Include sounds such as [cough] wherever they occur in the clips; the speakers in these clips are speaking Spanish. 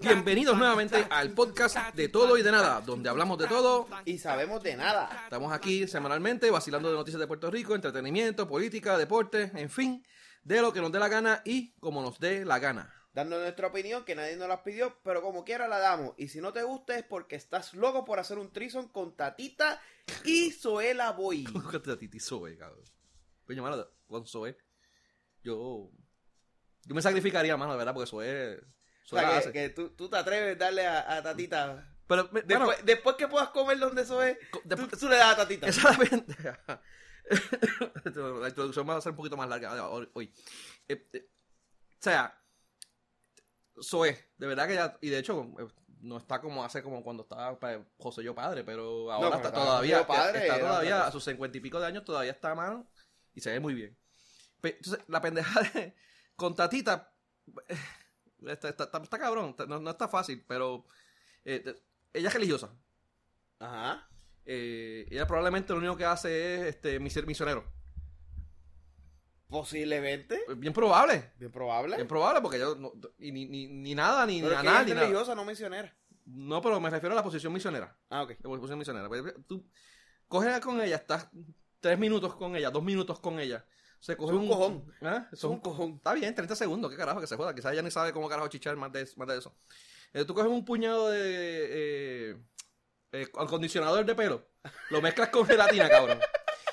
Bienvenidos nuevamente al podcast de todo y de nada, donde hablamos de todo y sabemos de nada. Estamos aquí semanalmente vacilando de noticias de Puerto Rico, entretenimiento, política, deporte, en fin, de lo que nos dé la gana y como nos dé la gana. Dando nuestra opinión que nadie nos la pidió, pero como quiera la damos. Y si no te gusta es porque estás loco por hacer un trison con Tatita y Zoela Boy. [laughs] ¿Cómo que Tatita y Zoe, cabrón? Coño, mano, con Zoe. Yo. Yo me sacrificaría, mano, de verdad, porque Zoe. O sea, que, que tú, tú, te atreves a darle a, a Tatita. Pero, después, bueno, después que puedas comer donde Zoe, después- tú, tú le das a Tatita. Es la. [laughs] La introducción va a ser un poquito más larga hoy. Eh, eh, o sea, Zoe, de verdad que ya, y de hecho, no está como hace como cuando estaba pa- José yo padre, pero ahora está todavía, padre, está todavía a sus cincuenta y pico de años, todavía está a mano y se ve muy bien. Entonces, la pendeja de, con Tatita, eh, está, está- está- está cabrón, no, no está fácil, pero eh, ella es religiosa. Ajá. Eh, ella probablemente lo único que hace es este, mis- misionero. Posiblemente. Bien probable. Bien probable. Bien probable, porque yo no- y ni, ni, ni nada, ni, pero ni nada. religiosa, no misionera. No, pero me refiero a la posición misionera. Ah, ok. La posición misionera. Pues, Tú coges con ella, estás tres minutos con ella, dos minutos con ella. Se coge Es un cojón. ¿Ah? Es un cojón. Está bien, 30 segundos, qué carajo, que se joda. Quizás ella ni sabe cómo carajo chichar más de, más de eso. Eh, tú coges un puñado de eh, eh, acondicionador de pelo, lo mezclas con gelatina, cabrón,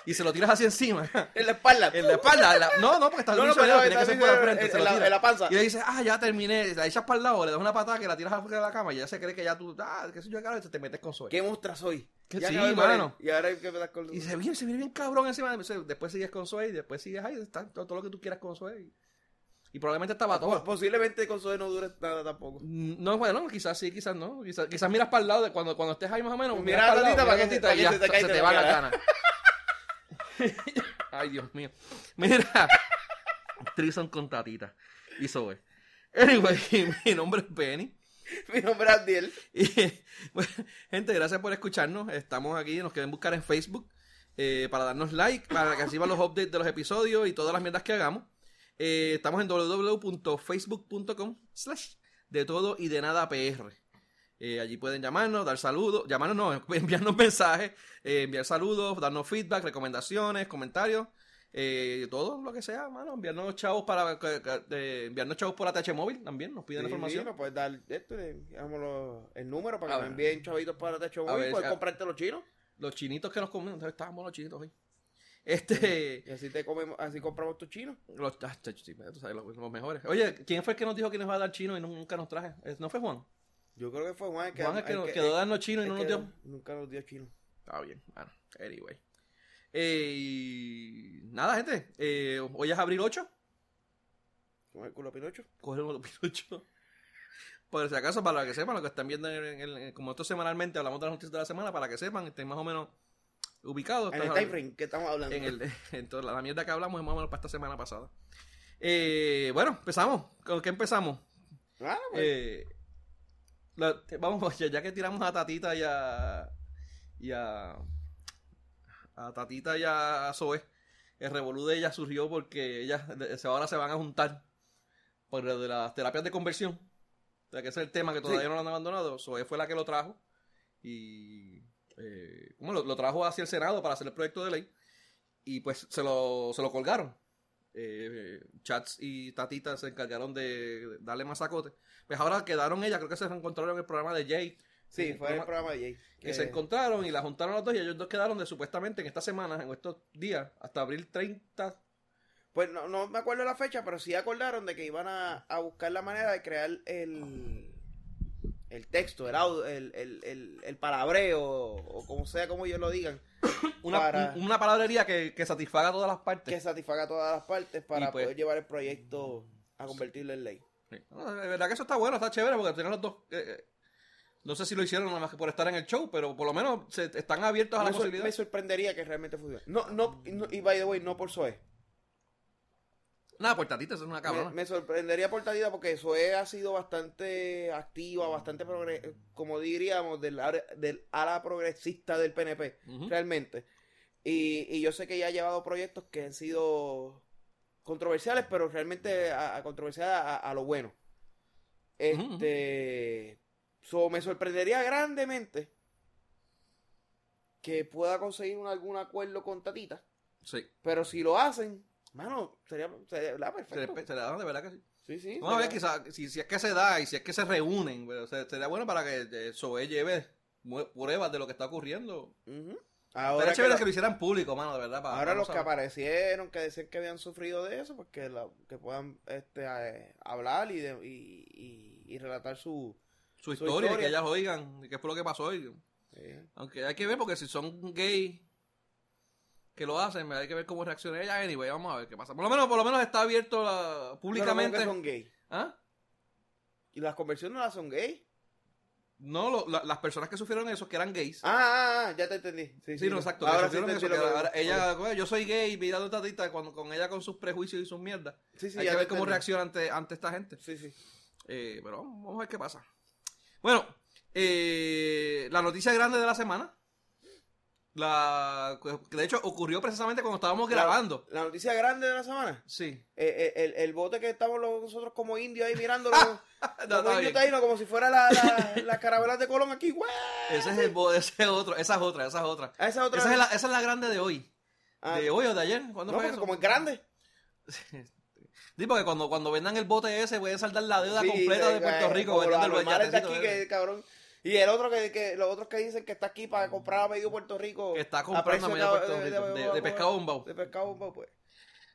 y se lo tiras así encima. [laughs] En la espalda. En la espalda. la- No, no, porque está No, no, pero tiene que ser por la frente. en- se lo la- tira. en la panza. Y le dices, ah, ya terminé. La echas para el lado, le das una patada que la tiras afuera de la cama y ella se cree que ya tú, ah, qué sé yo, carajo, y te metes con suerte. ¿Qué muestra soy? Ya sí, mano. Y ahora hay que con Y se viene, se viene bien cabrón encima. Después sigues con Zoe y después sigues ahí, está todo, todo lo que tú quieras con Zoe. Y, probablemente estaba Po- todo. Posiblemente con Zoe no dure nada tampoco. No, bueno, quizás sí, quizás no. Quizás, quizás miras para el lado de cuando, cuando estés ahí más o menos. Mira miras a pa'l lado, Tatita mira para que- ya se te caiga te de va la la gana. [laughs] [laughs] Ay, Dios mío. Mira, Trison con Tatita y Zoe. Anyway, [laughs] mi nombre es Benny. Mi nombre es. [laughs] Y, bueno, gente, gracias por escucharnos. Estamos aquí, nos quieren buscar en Facebook eh, para darnos like, para que reciban los updates de los episodios y todas las mierdas que hagamos. Eh, estamos en www.facebook.com slash de todo y de nada PR. Eh, allí pueden llamarnos, dar saludos, llamarnos no, [laughs] enviarnos mensajes, eh, enviar saludos, darnos feedback, recomendaciones, comentarios, eh, todo lo que sea, mano, enviarnos chavos para enviarnos chavos por ATH móvil también, nos piden Sí, información. nos puedes dar esto, los- el número para que me envíen chavitos para Techo A Móvil. ver, Puedes a- comprarte los chinos. Los chinitos que nos comemos, estábamos los chinitos hoy. Este, Y así te comemos, así compramos tus chinos. los, ah, sí, tú sabes, los, los mejores. Oye, ¿quién fue el que nos dijo que nos iba a dar chino y nunca nos traje? ¿No fue Juan? Yo creo que fue Juan el que, Juan que el que- quedó darnos chino y el no nos dio. Nunca nos dio chino. Está bien, bueno, anyway. Eh, y nada, gente, eh, hoy es abril 8. Con el culo Pinocho. Cogemos los pilochos. Por si acaso, para que sepan, lo que están viendo, en el- en- como esto semanalmente, hablamos de las noticias de la semana, para que sepan, estén más o menos ubicados. En el time frame que estamos hablando. en, el, [laughs] en toda la, la mierda que hablamos es más o menos para esta semana pasada. Eh, bueno, empezamos. ¿Con qué empezamos? Ah, pues. Eh, la- vamos, [laughs] ya, ya que tiramos a Tatita y a. y a. a Tatita y a Zoe, el revolú de ella surgió porque ellas ahora se van a juntar por lo de las terapias de conversión. O sea, que ese es el tema que todavía Sí. no lo han abandonado. Zoe fue la que lo trajo y. Eh, ¿cómo lo, lo trajo hacia el Senado para hacer el proyecto de ley? Y pues se lo, se lo colgaron. Eh, Chats y Tatita se encargaron de darle masacote. Pues ahora quedaron ellas, creo que se encontraron en el programa de Jay. sí, el fue en el programa- de Jay. Que Eh, se encontraron y la juntaron los dos y ellos dos quedaron de supuestamente en estas semanas, en estos días, hasta abril 30. Pues no, no me acuerdo la fecha, pero sí acordaron de que iban a, a buscar la manera de crear el, el texto, el, audio, el, el, el, el palabreo, o como sea como ellos lo digan, [coughs] Una, Para- una palabrería que, que satisfaga todas las partes. que satisfaga todas las partes para pues- poder llevar el proyecto a convertirlo en ley. Sí. No, de verdad que eso está bueno, está chévere porque tienen los dos. eh, eh, no sé si lo hicieron nada más que por estar en el show, pero por lo menos se, están abiertos a la Me, sor- posibilidad. me sorprendería que realmente funcione. No, no, no- y by the way, no por Zoe. Nada, por Tatita, eso es una Me, cabrona. me sorprendería por Tatita porque Zoe ha sido bastante activa, bastante progre- como diríamos, del, del ala progresista del PNP, realmente. Y, y yo sé que ella ha llevado proyectos que han sido controversiales, pero realmente a, a controversiales a, a lo bueno. Este. so, me sorprendería grandemente que pueda conseguir un- algún acuerdo con Tatita. Sí. Pero si lo hacen, mano, sería, sería. Se perfecto. se le dan de verdad que sí. Sí, sí. Vamos a ver, quizá, si, si es que se da y si es que se reúnen, pero, o sea, sería bueno para que eh, Zoe lleve pruebas de lo que está ocurriendo. Ujú. Ahora que, chévere lo- que lo hicieran público, mano, de verdad. para- ahora para los que aparecieron, que decían que habían sufrido de eso, pues que, la- que puedan este, eh, hablar y, de- y, y- y relatar su... Su su historia, historia. que ellas oigan qué fue lo que pasó. y- aunque hay que ver, porque si son gay que lo hacen, hay que ver cómo reacciona ella. Anyway, vamos a ver qué pasa. Por lo menos, por lo menos está abierto la- públicamente. no, no, que son gay. ¿Ah? ¿Y las conversiones no las son gay? No, lo- la- las personas que sufrieron eso, que eran gays. Ah, ah, ah, ya te entendí. Sí, Sí, no, exacto. Ahora sí eso, que ahora ella, bueno, yo soy gay, mirando tatita con, con ella con sus prejuicios y sus mierdas. Sí, sí, Hay ya que ver cómo entendí. reacciona ante, ante esta gente. Sí, sí. Eh, pero vamos, vamos a ver qué pasa. Bueno, eh, la noticia grande de la semana. La, que de hecho ocurrió precisamente cuando estábamos grabando. La noticia grande de la semana. Sí. Eh, eh, el, el bote que estamos los- nosotros como indios ahí mirándolo. [laughs] No, como está indios taínos, como si fuera la, la, las carabelas de Colón aquí. ¡guau! Ese es el bo- ese es otro, esa es otra, esa es otra. Esa otra. Esa es la, esa es la grande de hoy. Ah, De hoy o de ayer. ¿Cuándo no, fue porque eso? como es grande. [laughs] Sí, porque cuando, cuando vendan el bote ese, pueden saldar la deuda Sí, completa de eh, Puerto Rico el los anormales de aquí, que cabrón. Y el otro que, que los otros que dicen que está aquí para comprar a medio Puerto Rico. Que está comprando a medio Puerto Rico, de- de- de pescado bombao. De pescado bombao, pues.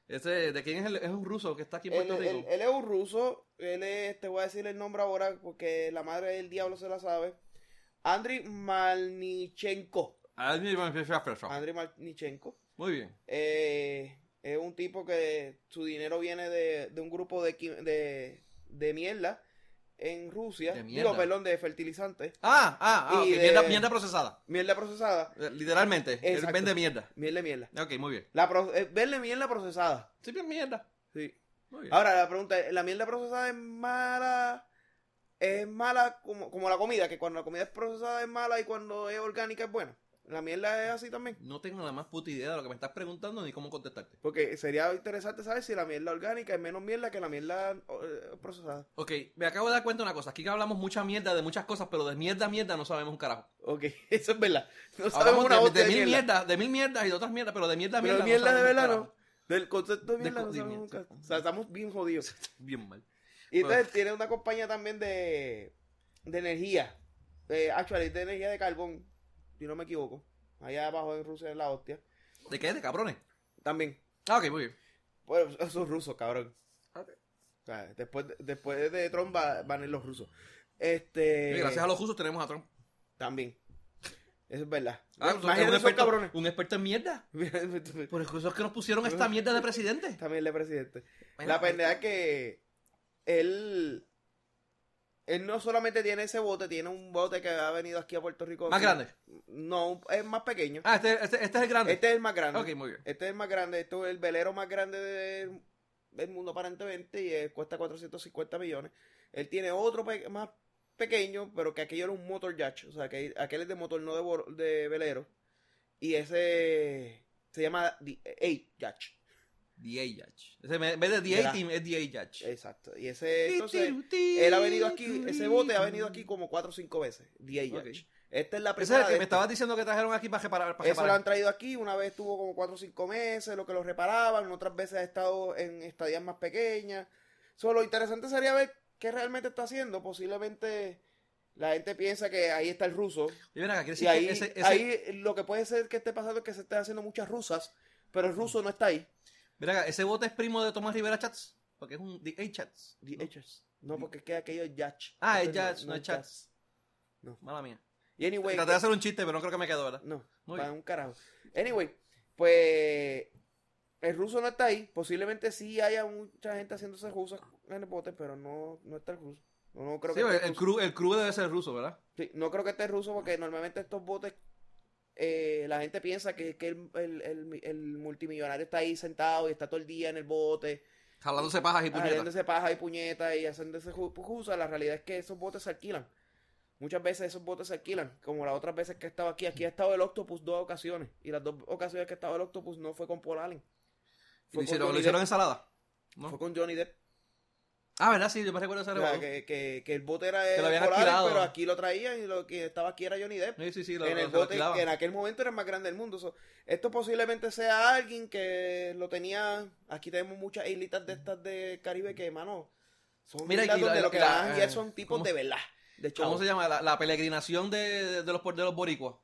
Ese, ¿De quién es el, es un ruso que está aquí en Puerto él- Rico? él es un ruso. Él es, te voy a decir el nombre ahora porque la madre del diablo se la sabe. Andriy Malnichenko. Andriy Malnichenko. Muy bien. Eh, es un tipo que su dinero viene de, de un grupo de, de, de mierda en Rusia. De Digo, perdón, de fertilizantes. Ah, ah, ah, Y ok, de- mierda, mierda procesada. Mierda procesada. Eh, Literalmente. Vende mierda. Mierda, mierda. Ok, muy bien. La pro- eh, verle mierda procesada. Sí, bien mierda. Sí. Muy bien. Ahora, la pregunta es, ¿la mierda procesada es mala? ¿Es mala como, como la comida? Que cuando la comida es procesada es mala y cuando es orgánica es buena. ¿La mierda es así también? No tengo la más puta idea de lo que me estás preguntando ni cómo contestarte. Porque sería interesante saber si la mierda orgánica es menos mierda que la mierda eh, procesada. Ok, me acabo de dar cuenta de una cosa. Aquí que hablamos mucha mierda de muchas cosas, pero de mierda, mierda no sabemos un carajo. Ok, [laughs] eso es verdad. No sabemos una de, de de mil mierda. mierdas, de mil mierdas y de otras mierdas, pero de mierda, Pero mierda. de mierda de un verdad carajo. no. Del concepto de mierda no de sabemos mierda. nunca. O sea, estamos bien jodidos. [laughs] Bien mal. Y entonces tiene una compañía también de, de energía. Eh, actually, de energía de carbón. Si no me equivoco. Allá abajo en Rusia es la hostia. ¿De qué? ¿De cabrones? También. Ah, ok, muy bien. Bueno, [laughs] esos rusos, cabrón. Ok. O sea, después, de- después de Trump va- van a ir los rusos. Este. Y gracias a los rusos tenemos a Trump. También. Eso es verdad. Ah, un, experto, cabrones. un experto en mierda. [laughs] También Por eso es que nos pusieron esta mierda de presidente. el presidente. Bueno, La pendeja es que él. Él no solamente tiene ese bote, tiene un bote que ha venido aquí a Puerto Rico. Más grande. No, es más pequeño. Ah, este, este, este es el grande. Este es el más grande. Ok, muy bien. Este es el más grande. Esto es el velero más grande del, del mundo aparentemente y eh, cuesta 450 millones. Él tiene otro pe- más pequeño, pero que aquello era un motor yacht. O sea, que aquel es de motor, no de, de velero. Y ese se llama The A Yacht. Ese, En vez de Mira. A-Team, es A-Yacht. Exacto. Y ese, entonces, él ha venido aquí, ese bote ha venido aquí como 4 o 5 veces. The A Yacht. Ok. Esta es la Ese es primera el que me estos. estabas diciendo que trajeron aquí para reparar. Para Eso lo reparar. han traído aquí, una vez estuvo como 4 o 5 meses, lo que lo reparaban, otras veces ha estado en estadías más pequeñas. Solo lo interesante sería ver qué realmente está haciendo. Posiblemente la gente piensa que ahí está el ruso. Y ven acá, Y decir ahí, que ese, ese- ahí lo que puede ser que esté pasando es que se estén haciendo muchas rusas, pero el ruso no está ahí. Acá, ese bote es primo de Tomás Rivera Chats. Porque es un The A-Chats. The H's. No, porque es que aquello es Yach. Ah, es Yacht, no es Chats. No. Mala mía. Y anyway, Traté de hacer un chiste, pero no creo que me quedó, ¿verdad? No, Muy para bien. un carajo. Anyway, pues el ruso no está ahí. Posiblemente sí haya mucha gente haciéndose rusas en el bote, pero no, no está el ruso. No, no creo Sí, que el, el crew, el crew debe ser ruso, ¿verdad? Sí, no creo que esté ruso porque normalmente estos botes eh, la gente piensa que, que el, el- el- el multimillonario está ahí sentado y está todo el día en el bote, Jalándose pajas y puñetas. haciéndose paja y puñeta y haciéndose ju- jusa. La realidad es que esos botes se alquilan. Muchas veces esos botes se alquilan, como las otras veces que he estado aquí. Aquí ha estado el Octopus dos ocasiones. Y las dos ocasiones que ha estado el Octopus no fue con Paul Allen. Y lo hicieron, lo hicieron ensalada. No. Fue con Johnny Depp. Ah, ¿verdad? Sí, yo me recuerdo ese O sea, revolú. que, que, que el bote era Que lo habían Polaris, pero aquí lo traían y lo que estaba aquí era Johnny Depp. Sí, sí, sí, lo, en el bote que en aquel momento era el más grande del mundo. So, esto posiblemente sea alguien que lo tenía. Aquí tenemos muchas islitas de estas de Caribe que, mano, son Mira, islas y la- donde lo que janguear eh, son tipos ¿cómo- de verdad. De ¿Cómo chavos. se llama? La, la peregrinación de, de, de los, de los boricuas.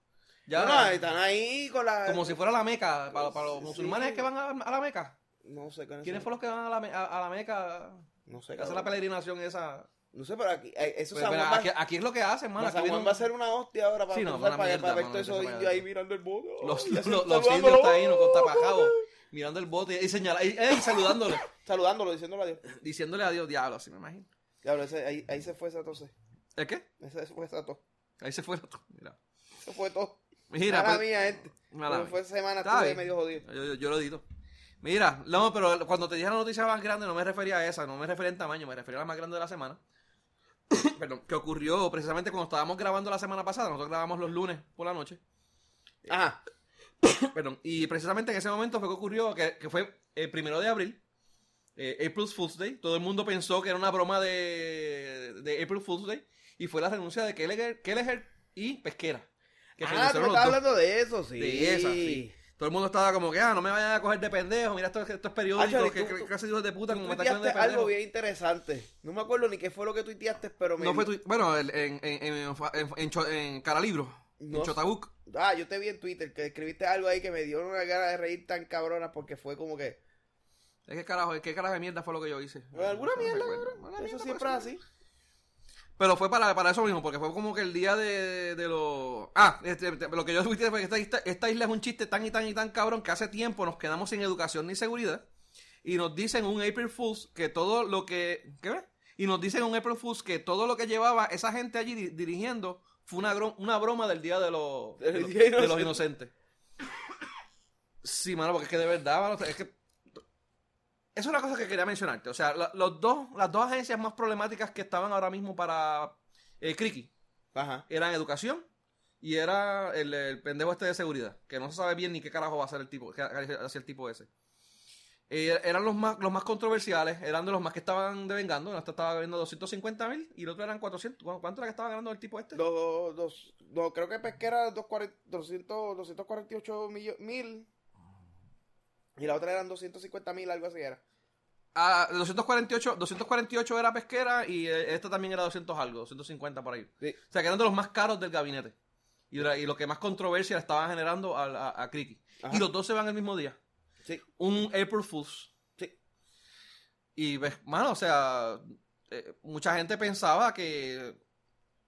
Ya, No, no, están ahí con la. como si fuera la meca. Para, para los Sí. musulmanes que van a, a la meca. No sé, ¿Quiénes fueron los que van a la, a, a la meca? No sé, cabrón. la peregrinación esa. No sé, pero aquí. eh, Eso pero va- aquí, aquí es lo que hacen, mano. Aquí vienen- va a ser una hostia ahora para, Sí, no, para, mierda, para ver todos esos eso indios ahí mirando el bote. los, los, los, los indios taínos con tapajabos, mirando el bote y, señala, y, y saludándole, [laughs] Saludándolo, diciéndole adiós. diciéndole adiós, diablo, así me imagino. Diablo, ese- ahí, ahí se fue esa tos. ¿El qué? Ese fue esa tos. Ahí se fue. el otro. Mira. Se fue todo. Mira, Mala pues, mía, gente. mala Como fue semana, estuve medio jodido. Yo, yo, yo lo edito. Mira, no, pero cuando te dije la noticia más grande no me refería a esa, no me refería en tamaño, me refería a la más grande de la semana. [coughs] Perdón, que ocurrió precisamente cuando estábamos grabando la semana pasada, nosotros grabamos los lunes por la noche. Ajá. [coughs] Perdón, y precisamente en ese momento fue que ocurrió, que, que fue el primero de abril, eh, April Fool's Day. Todo el mundo pensó que era una broma de, de April Fool's Day. Y fue la renuncia de Kelleher, Kelleher y Pesquera. Que ah, tú dos. hablando de eso, sí. De esa, sí. Todo el mundo estaba como que, ah, no me vayan a coger de pendejo. Mira estos, estos periódicos, que tú- de hijos de puta, como me están de algo bien interesante. No me acuerdo ni qué fue lo que tuiteaste, pero me... No fue tu- bueno, en, en, en, en, en, Caralibro, No. Chotabuc. Ah, yo te vi en Twitter que escribiste algo ahí que me dio una gana de reír tan cabrona porque fue como que... Es que carajo, ¿qué carajo de mierda fue lo que yo hice? Alguna No mierda. Alguna Eso mierda, siempre es así. Pero fue para, para eso mismo, porque fue como que el día de, de los... Ah, este, este, lo que yo tuiteé fue que esta, esta, esta isla es un chiste tan y tan y tan cabrón que hace tiempo nos quedamos sin educación ni seguridad. Y nos dicen un April Fools que todo lo que... ¿Qué ves? Y nos dicen un April Fools que todo lo que llevaba esa gente allí di- dirigiendo fue una, una broma del día de los, de los, Día de los Inocente. inocentes. Sí, mano, porque es que de verdad, mano, es que... Es una cosa que quería mencionarte. O sea, la- los dos, las dos agencias más problemáticas que estaban ahora mismo para eh, Criqui Ajá. eran educación y era el, el pendejo este de seguridad, que no se sabe bien ni qué carajo va a hacer el tipo, hacia el tipo ese. Eh, eran los más, los más controversiales, eran de los más que estaban devengando, este estaba ganando 250 mil y el otro eran 400. ¿Cu- ¿Cuánto era que estaba ganando el tipo este? Dos, dos, no, creo que Pesquera 240 200, 248 millo- mil. Y la otra eran 250 mil, algo así era. Ah, 248, 248 era pesquera y eh, esta también era 200 algo, 250 por ahí. Sí. O sea, que eran de los más caros del gabinete. Y, y lo que más controversia le estaban generando a, a, a Criqui. Y los dos se van el mismo día. Sí. Un April Fools. Sí. Y ves, mano, o sea, eh, mucha gente pensaba que,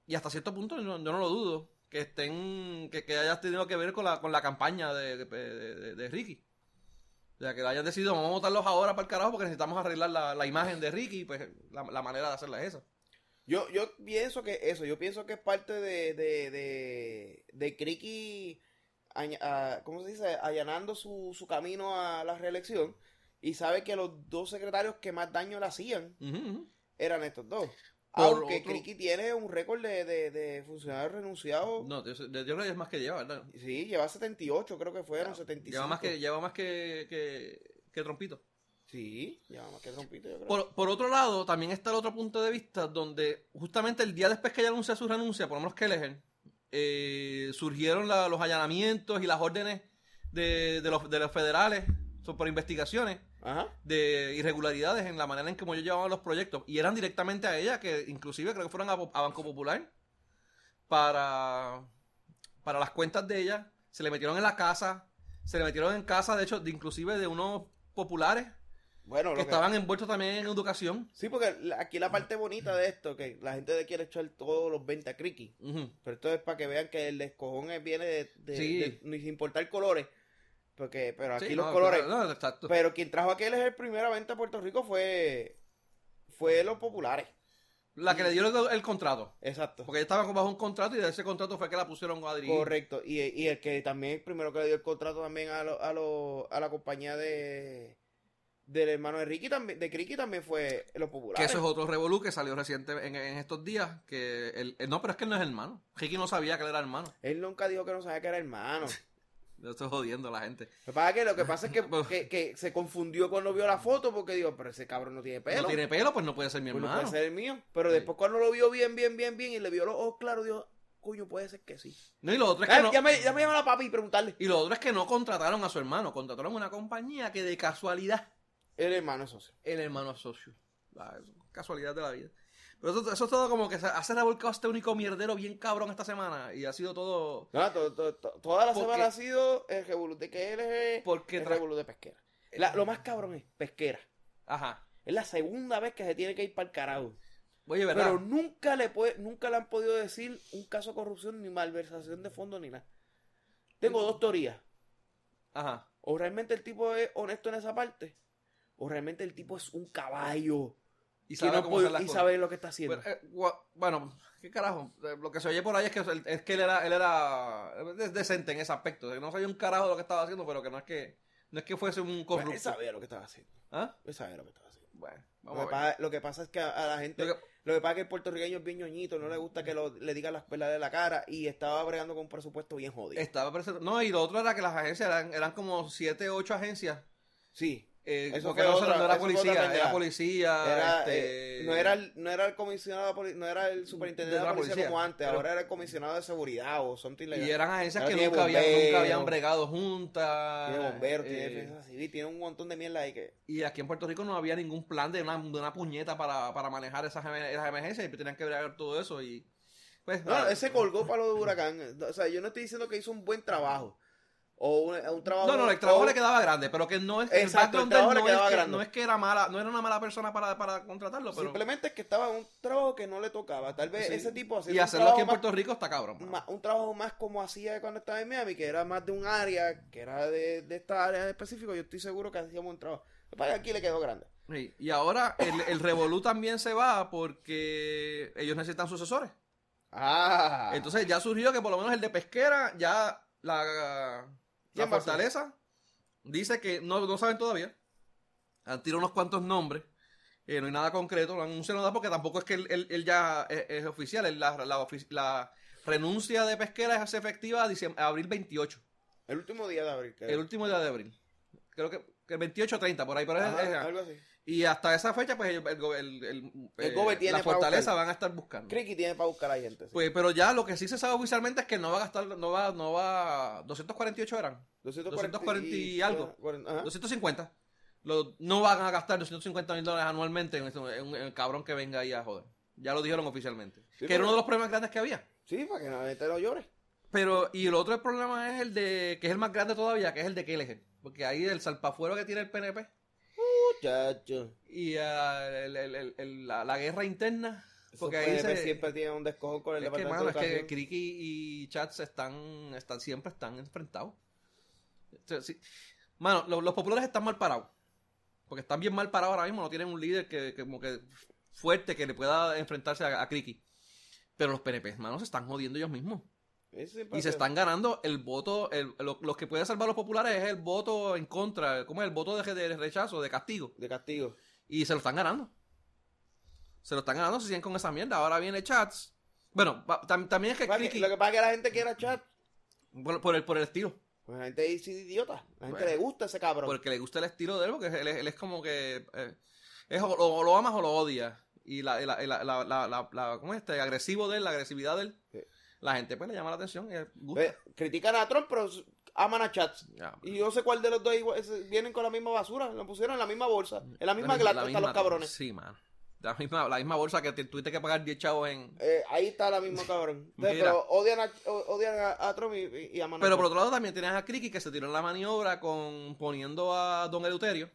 y hasta cierto punto yo, yo no lo dudo, que estén, que, que haya tenido que ver con la, con la campaña de, de, de- de Ricky. O sea, que hayan decidido, vamos a votarlos ahora para el carajo porque necesitamos arreglar la, la imagen de Ricky, pues la, la manera de hacerla es esa. Yo, yo pienso que eso, yo pienso que es parte de, de, de, de ah, ¿cómo se dice? Allanando su, su camino a la reelección y sabe que los dos secretarios que más daño le hacían eran estos dos. Aunque otro- Criqui tiene un récord de, de, de funcionarios renunciados. No, yo, creo que es más que lleva, ¿verdad? Sí, lleva 78, creo que fueron 75. Lleva más que, lleva más que, que, que Trompito. Sí, lleva más que trompito, yo creo. Por, por otro lado, también está el otro punto de vista donde justamente el día después que ella anuncia su renuncia, por lo menos Kelleher, eh, surgieron la- los allanamientos y las órdenes de, de los, de los federales por investigaciones Ajá. de irregularidades en la manera en que ellos llevaban los proyectos. Y eran directamente a ella, que inclusive creo que fueron a, a Banco Popular para, para las cuentas de ella. Se le metieron en la casa, se le metieron en casa, de hecho, de, inclusive de unos populares Bueno, que que- estaban envueltos también en educación. Sí, porque aquí la parte bonita de esto, que la gente quiere echar todos los 20 a Criqui. Ujú. Pero esto es para que vean que el descojón es- viene de, de, Sí. de- ni sin importar colores. Porque, pero aquí Sí, los no, colores. claro, no, exacto. Pero quien trajo aquel es el primera venta a Puerto Rico fue fue los populares. La que le dio el, el contrato. Exacto. Porque ella estaba bajo un contrato y de ese contrato fue que la pusieron a dirigir. Correcto. Y, y el que también, el primero que le dio el contrato también a, lo- a, lo- a la compañía de del hermano de Ricky también, de Criqui también fue los Que populares. eso es otro revolú que salió reciente en, en estos días. Que el, el- no, pero es que él no es hermano. Ricky no sabía que él era hermano. Él nunca dijo que no sabía que era hermano. [laughs] Yo estoy jodiendo a la gente. Lo que pasa es que, lo que, pasa es que, [laughs] que- que se confundió cuando vio la foto porque dijo, pero ese cabrón no tiene pelo. No tiene pelo, pues no puede ser mi Pues no hermano. puede ser el mío. Pero Sí. después cuando lo vio bien, bien, bien, bien y le vio los ojos claros, dijo, coño, puede ser que sí. No, y lo otro es que Ah, no. ya, me, ya me llama la papi y preguntarle. Y lo otro es que no contrataron a su hermano, contrataron una compañía que de casualidad El hermano es socio. el hermano es socio. Ah, es casualidad de la vida. Pero eso, eso es todo como que se, ha revolcado este único mierdero bien cabrón esta semana. Y ha sido todo. No, to- to- to- toda la Porque- semana ha sido el revolú de que él es Porque el revolú de pesquera. La- lo más cabrón es pesquera. Ajá. Es la segunda vez que se tiene que ir para el carajo. Oye, ¿verdad? Pero nunca le puede, nunca le han podido decir un caso de corrupción, ni malversación de fondos, ni nada. Tengo dos teorías. Ajá. O realmente el tipo es honesto en esa parte, o realmente el tipo es un caballo Y que sabe no cómo puede- y cosas. sabe lo que está haciendo. Bueno, eh, bueno, ¿qué carajo? Eh, Lo que se oye por ahí es que, es que él era, él era decente en ese aspecto. no sabía un carajo de lo que estaba haciendo, pero que no es que no es que fuese un Bueno, corrupto. él sabía lo que estaba haciendo. ¿Ah? Él sabía lo que estaba haciendo. Bueno, Lo vamos que, a ver. pasa, lo que pasa es que a, a la gente, Lo lo que- pasa es que el puertorriqueño es bien ñoñito, no le gusta que lo- le digan las verdades de la cara y estaba bregando con un presupuesto bien jodido. Estaba No, y lo otro era que las agencias eran, eran como siete, ocho agencias. Sí, Eh, Eso fue no, otra- no era policía, era policía. era, este, eh, no, era el, no era el comisionado, no era el superintendente de la policía, como antes, pero- ahora era el comisionado de seguridad o something like Y eran agencias que nunca habían, nunca habían bregado juntas. Tiene bomberos, tiene eh, defensa civil, tiene un montón de mierda ahí que... Y aquí en Puerto Rico no había ningún plan de una, de una puñeta para, para manejar esas, emer- esas emergencias y tenían que bregar todo eso. y pues No, nada. él se colgó para lo de huracán. O sea, yo no estoy diciendo que hizo un buen trabajo. O un, un trabajo... No, no, el trabajo o- le quedaba grande, pero que no es Exacto, background el trabajo le es quedaba que, grande. no es que era mala, no era una mala persona para, para contratarlo, pero Simplemente es que estaba en un trabajo que no le tocaba. Tal vez sí. ese tipo y haciendo un hacerlo aquí en Puerto Rico está cabrón. más, un trabajo más como hacía cuando estaba en Miami, que era más de un área, que era de, de esta área en específico. Yo estoy seguro que hacía un trabajo. Que que aquí le quedó grande. Sí, Y ahora el, el Revolú también se va porque ellos necesitan sucesores. Ah. Entonces ya surgió que por lo menos el de pesquera, ya la, la fortaleza dice que no, no saben todavía. Han tirado unos cuantos nombres. eh, no hay nada concreto, lo han anunciado nada porque tampoco es que él, él- él ya es, es oficial. él- la, la renuncia de pesquera es efectiva a, diciembre- a abril 28, el último día de abril. creo. el último día de abril. Creo que, que 28 o 30, por ahí. Pero es- Ajá, es- algo así. Y hasta esa fecha, pues ellos- el, el, el, El eh, tiene la fortaleza van a estar buscando. Criqui tiene para buscar a gente. sí. Pues, pero ya lo que sí se sabe oficialmente es que no va a gastar, no va, no va, 248 eran, 240 y algo. Ajá. 250. Lo- no van a gastar 250 mil dólares anualmente en, en- en el cabrón que venga ahí a joder. Ya lo dijeron oficialmente. Sí, que era uno de los problemas grandes que había. Sí, para que la gente no llore. Pero, y el otro problema es el de, que es el más grande todavía, que es el de KLG. Porque ahí el salpafuero que tiene el PNP Y el- el- el- el- la, la guerra interna. Porque ahí se, siempre tienen un descojón con el Es que, mano, es de que educación. Kriki y Chats están, están, siempre están enfrentados. Sí. Mano, lo- los populares están mal parados. Porque están bien mal parados ahora mismo. No tienen un líder que, que como que fuerte que le pueda enfrentarse a, a Kriki. Pero los PNP, mano, se están jodiendo ellos mismos. Y se están ganando el voto. El, lo, los que pueden salvar a los populares es el voto en contra. ¿Cómo es? El voto de, de rechazo, de castigo. De castigo. Y se lo están ganando. Se lo están ganando, se siguen con esa mierda. Ahora viene Chats. Bueno, tam- también es que Lo que- Kriki. Lo que pasa es que la gente quiere chat. Por, por el, por el estilo. Pues la gente es idiota. La gente Bueno. le gusta ese cabrón. Porque le gusta el estilo de él, porque él, es- él es como que. eh, es o, o lo amas o lo odias. Y la, la, la, la, la, la- la- ¿cómo es este? Agresivo de él, la agresividad de él. Sí. La gente pues le llama la atención y le gusta. Ve, critican a Trump, pero aman a chats. Ya. Y yo sé cuál de los dos vienen con la misma basura. Lo pusieron en la misma bolsa. En la misma La glata la están los cabrones. Sí, mano. La misma, la misma bolsa que te- tuviste que pagar 10 chavos en. Eh, ahí está la misma [laughs] cabrón. Entonces, pero odian a, odian a, a Trump y, y aman a Pero por otro lado también tienes a Kriki que se tiró en la maniobra con poniendo a Don Eleuterio.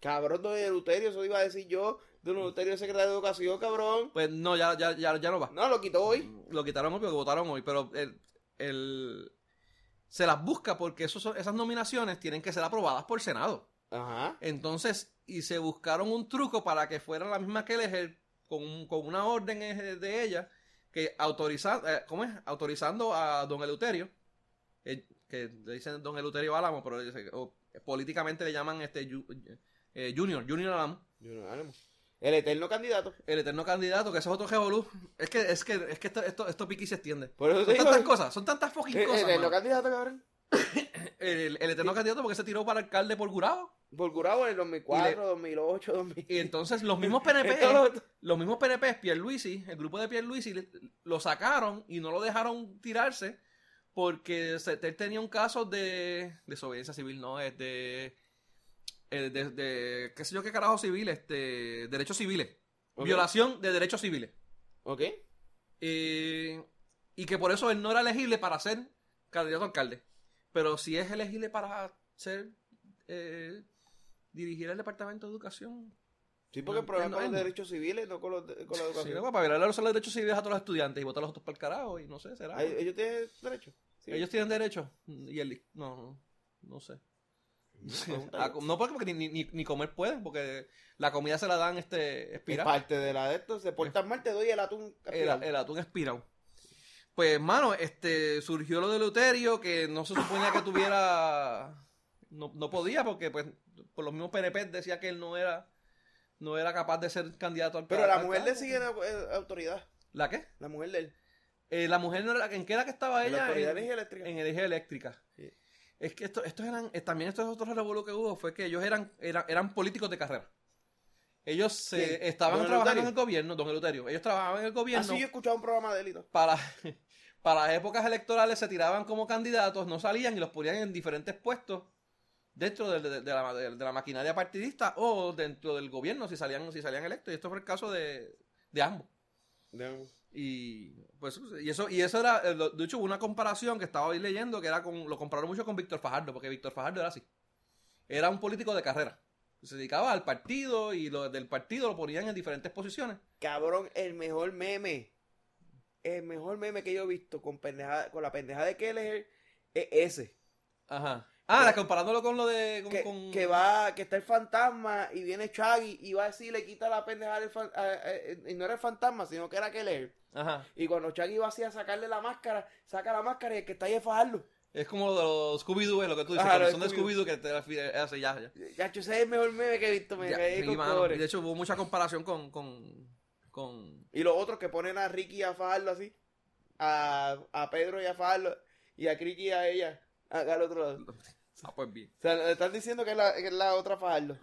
Cabrón, don Eleuterio, eso iba a decir yo. Don Eleuterio es secretario de Educación, cabrón. Pues no, ya, ya, ya, ya no va. No, lo quitó hoy. Lo quitaron hoy porque votaron hoy, pero el, el- se las busca porque esos esas nominaciones tienen que ser aprobadas por Senado. Ajá. Entonces, y se buscaron un truco para que fuera la misma que elegir con, con una orden de ella que autoriza, eh, ¿cómo es? autorizando a don Eleuterio, eh, que le dicen don Eleuterio Álamo, pero o, políticamente le llaman este Ju- eh, Junior, Junior Álamo. No, ánimo. El eterno candidato. El eterno candidato, que ese es otro revolú. Es que, es que, es que esto, esto, esto piqui se extiende. Por eso Son digo. tantas cosas, son tantas fucking El cosas. eterno mano. candidato, cabrón. [coughs] el, el eterno candidato porque se tiró para alcalde por Gurabo. Por Gurabo en el 2004, Y le- 2008, 2000. Y entonces los mismos [laughs] PNP, los- mismos PNP, Pierluisi, el grupo de Pierluisi, lo sacaron y no lo dejaron tirarse porque él tenía un caso de desobediencia civil, no, es de, eh, de, de- qué sé yo qué carajo civil, este, derechos civiles, violación de derechos civiles. ¿Ok? Eh, y que por eso él no era elegible para ser candidato a alcalde. Pero si es elegible para ser eh, dirigir el departamento de educación, Sí, porque el No, problema no, con los no. derechos civiles, no con, los con la Sí, educación. no, para violar los derechos civiles a todos los estudiantes y votar a los otros para el carajo y no sé, será. ¿Ellos tienen derechos? Sí. Ellos tienen derecho y él no, no, no sé. Ah, no porque, porque ni, ni, ni comer pueden porque la comida se la dan este Es espiral. parte de la de esto. Se portan mal, te doy el atún. El, aspirado. el atún espirado. Pues, mano, este, surgió lo de Luterio, que no se suponía que tuviera, no, no podía, porque, pues, por los mismos PNP decía que él no era, no era capaz de ser candidato al Pero la mujer cargo. sigue en eh, autoridad. ¿La qué? La mujer de él. Eh, la mujer no era, ¿en qué era que estaba En la ella? En- de energía eléctrica. en energía eléctrica. Sí. Es que esto, estos eran, eh, también estos otros revuelos que hubo fue que ellos eran, eran, eran políticos de carrera. Ellos se, estaban ¿Don trabajando Eleuterio? en el gobierno, don Eleuterio. Ellos trabajaban en el gobierno. Así yo he escuchado un programa de él y todo. para, [laughs] para épocas electorales se tiraban como candidatos, no salían y los ponían en diferentes puestos dentro de, de- de la, de- de la maquinaria partidista o dentro del gobierno si salían, si salían electos. Y esto fue el caso de, de ambos. Y pues y eso, y eso era, eh, lo- de hecho una comparación que estaba hoy leyendo que era con, lo compararon mucho con Víctor Fajardo, porque Víctor Fajardo era así. Era un político de carrera. Se dedicaba al partido y lo del partido lo ponían en diferentes posiciones. Cabrón, el mejor meme. El mejor meme que yo he visto con, pendeja, con la pendeja de Keller es ese. Ajá. Ah, la- comparándolo con lo de. con- que, con- que va, que está el fantasma y viene Chaggy y va a decir, le quita la pendeja del fan- a- a- y no era el fantasma, sino que era Keller. Ajá. Y cuando Chaggy va así a sacarle la máscara, saca la máscara y el que está ahí es Fajardo. Es como lo de los Scooby-Doo, lo que tú dices, Ajá, cuando son de Scooby-Doo que te hace ya, ya. Ya, ese es el mejor meme que he visto, me Ya, caí sí, con mano. de hecho hubo mucha comparación con. con. con. Y los otros que ponen a Ricky y a Fajardo así. A, a Pedro y a Fajardo. Y a Ricky y a ella. Al otro lado. Ah, pues bien. O sea, le están diciendo que es la, que es la otra Fajardo.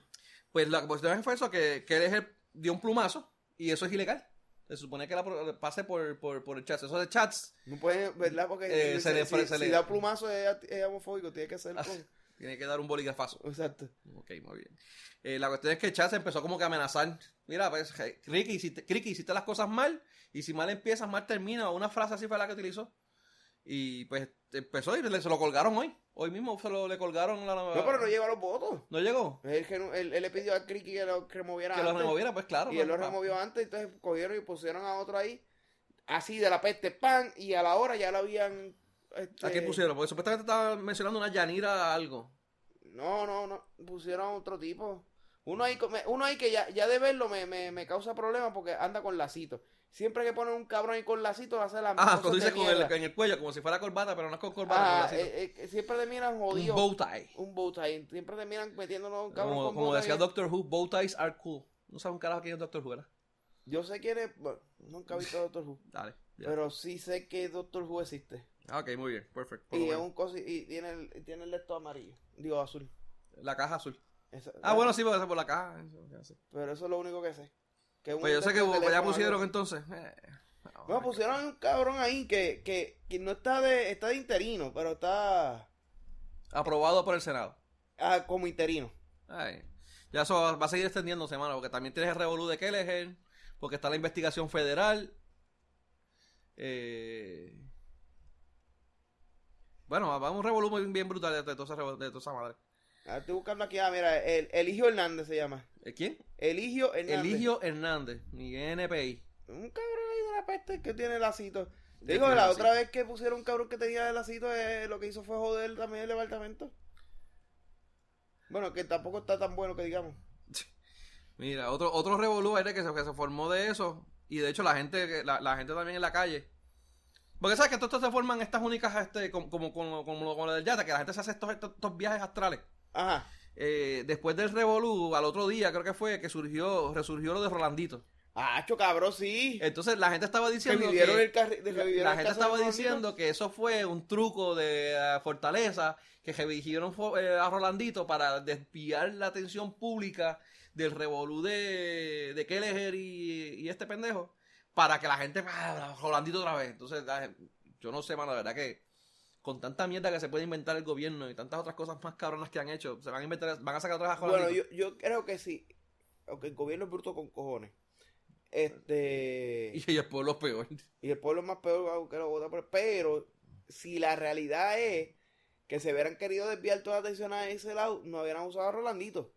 Pues la cuestión fue eso, que, que él es el- dio un plumazo y eso es ilegal. Se supone que la pase por, por, por el chat. Eso de chats No pueden, ¿verdad? Porque Eh, si, se le- si- se si le- da plumazo es, es homofóbico, tiene que ser Ah. con... tiene que dar un boligrafazo. Exacto. Ok, muy bien. Eh, la cuestión es que Chad se empezó como que a amenazar. Mira, pues, je- Ricky, hiciste, Ricky, hiciste las cosas mal. Y si mal empiezas, mal termina. Una frase así fue la que utilizó. Y pues empezó y le- se lo colgaron hoy. Hoy mismo se lo le colgaron la No, pero no llegó a los votos. ¿No llegó. Él, que no- él, él le pidió a Ricky que lo que removiera Que lo antes. removiera, pues claro. Y él pues, lo removió antes, entonces cogieron y pusieron a otro ahí. Así de la peste, pan. Y a la hora ya lo habían... este, ¿A qué pusieron? Porque supuestamente estaba mencionando una Yanira algo. No, no, no. Pusieron a otro tipo. Uno ahí, co- me- uno ahí que ya, ya de verlo me, me, me causa problemas porque anda con lacito. Siempre que ponen un cabrón ahí con lacito hace la Ah, cuando dices con el, en el cuello, como si fuera corbata, pero no es con corbata. Ah, con eh, eh, siempre te miran un jodido. bow tie. Un bow tie. Siempre te miran metiéndonos un cabrón Como, con como bow tie. decía Doctor Who, bow ties are cool. No sabes un carajo quién es Doctor Who, ¿verdad? Yo sé quién es. Bueno, nunca he visto [laughs] Doctor Who. Dale. Pero sí sé que Doctor Who existe. Ah, ok, muy bien, perfecto. Y es un cosi y tiene el, tiene el lecto amarillo. Digo azul. La caja azul. Esa- Ah, bueno, sí, por la caja. Pero eso es lo único que sé. Que Pues yo sé que teléfono ya algo. pusieron entonces. eh, no, pusieron un cabrón ahí que, que, que no está de, está de interino, pero está Aprobado por el Senado. ah, como interino. Ay, ya eso va, va a seguir extendiéndose, mano, porque también tienes el revolú de Kelleher, porque está la investigación federal. Eh... Bueno, va un revolú muy bien brutal de, de toda esa, de toda esa madre. Ah, estoy buscando aquí, ah, mira, el, Eligio Hernández se llama. ¿Eh, ¿Quién? Eligio Hernández. Eligio Hernández, mi NPI. Un cabrón ahí de la peste que tiene lacito. Te digo, la otra vez que pusieron un cabrón que tenía el lacito, eh, lo que hizo fue joder también el departamento. Bueno, que tampoco está tan bueno que digamos. [laughs] Mira, otro, otro revolú era que se, que se formó de eso. Y de hecho la gente, la, la gente también en la calle. Porque sabes que todo esto se forman estas únicas, este, como, como, como, como lo del yate, que la gente se hace estos, estos, estos viajes astrales. Ajá. Eh, después del revolú, al otro día creo que fue que surgió, resurgió lo de Rolandito. Acho, cabrón, sí. Entonces la gente estaba diciendo que el de- la, gente estaba diciendo que eso fue un truco de eh, Fortaleza, que revigieron eh, a Rolandito para desviar la atención pública del revolú de, de Kelleher y, y este pendejo, para que la gente, ah, Rolandito otra vez. Entonces, la yo no sé, mano, la verdad que con tanta mierda que se puede inventar el gobierno y tantas otras cosas más cabronas que han hecho, se van a inventar, van a sacar otra vez a Bueno, yo, yo creo que sí. Aunque el gobierno es bruto con cojones. Este. [laughs] Y el pueblo es peor. Y el pueblo es más peor que lo vota por. Pero si la realidad es que se hubieran querido desviar toda la atención a ese lado, no hubieran usado a Rolandito.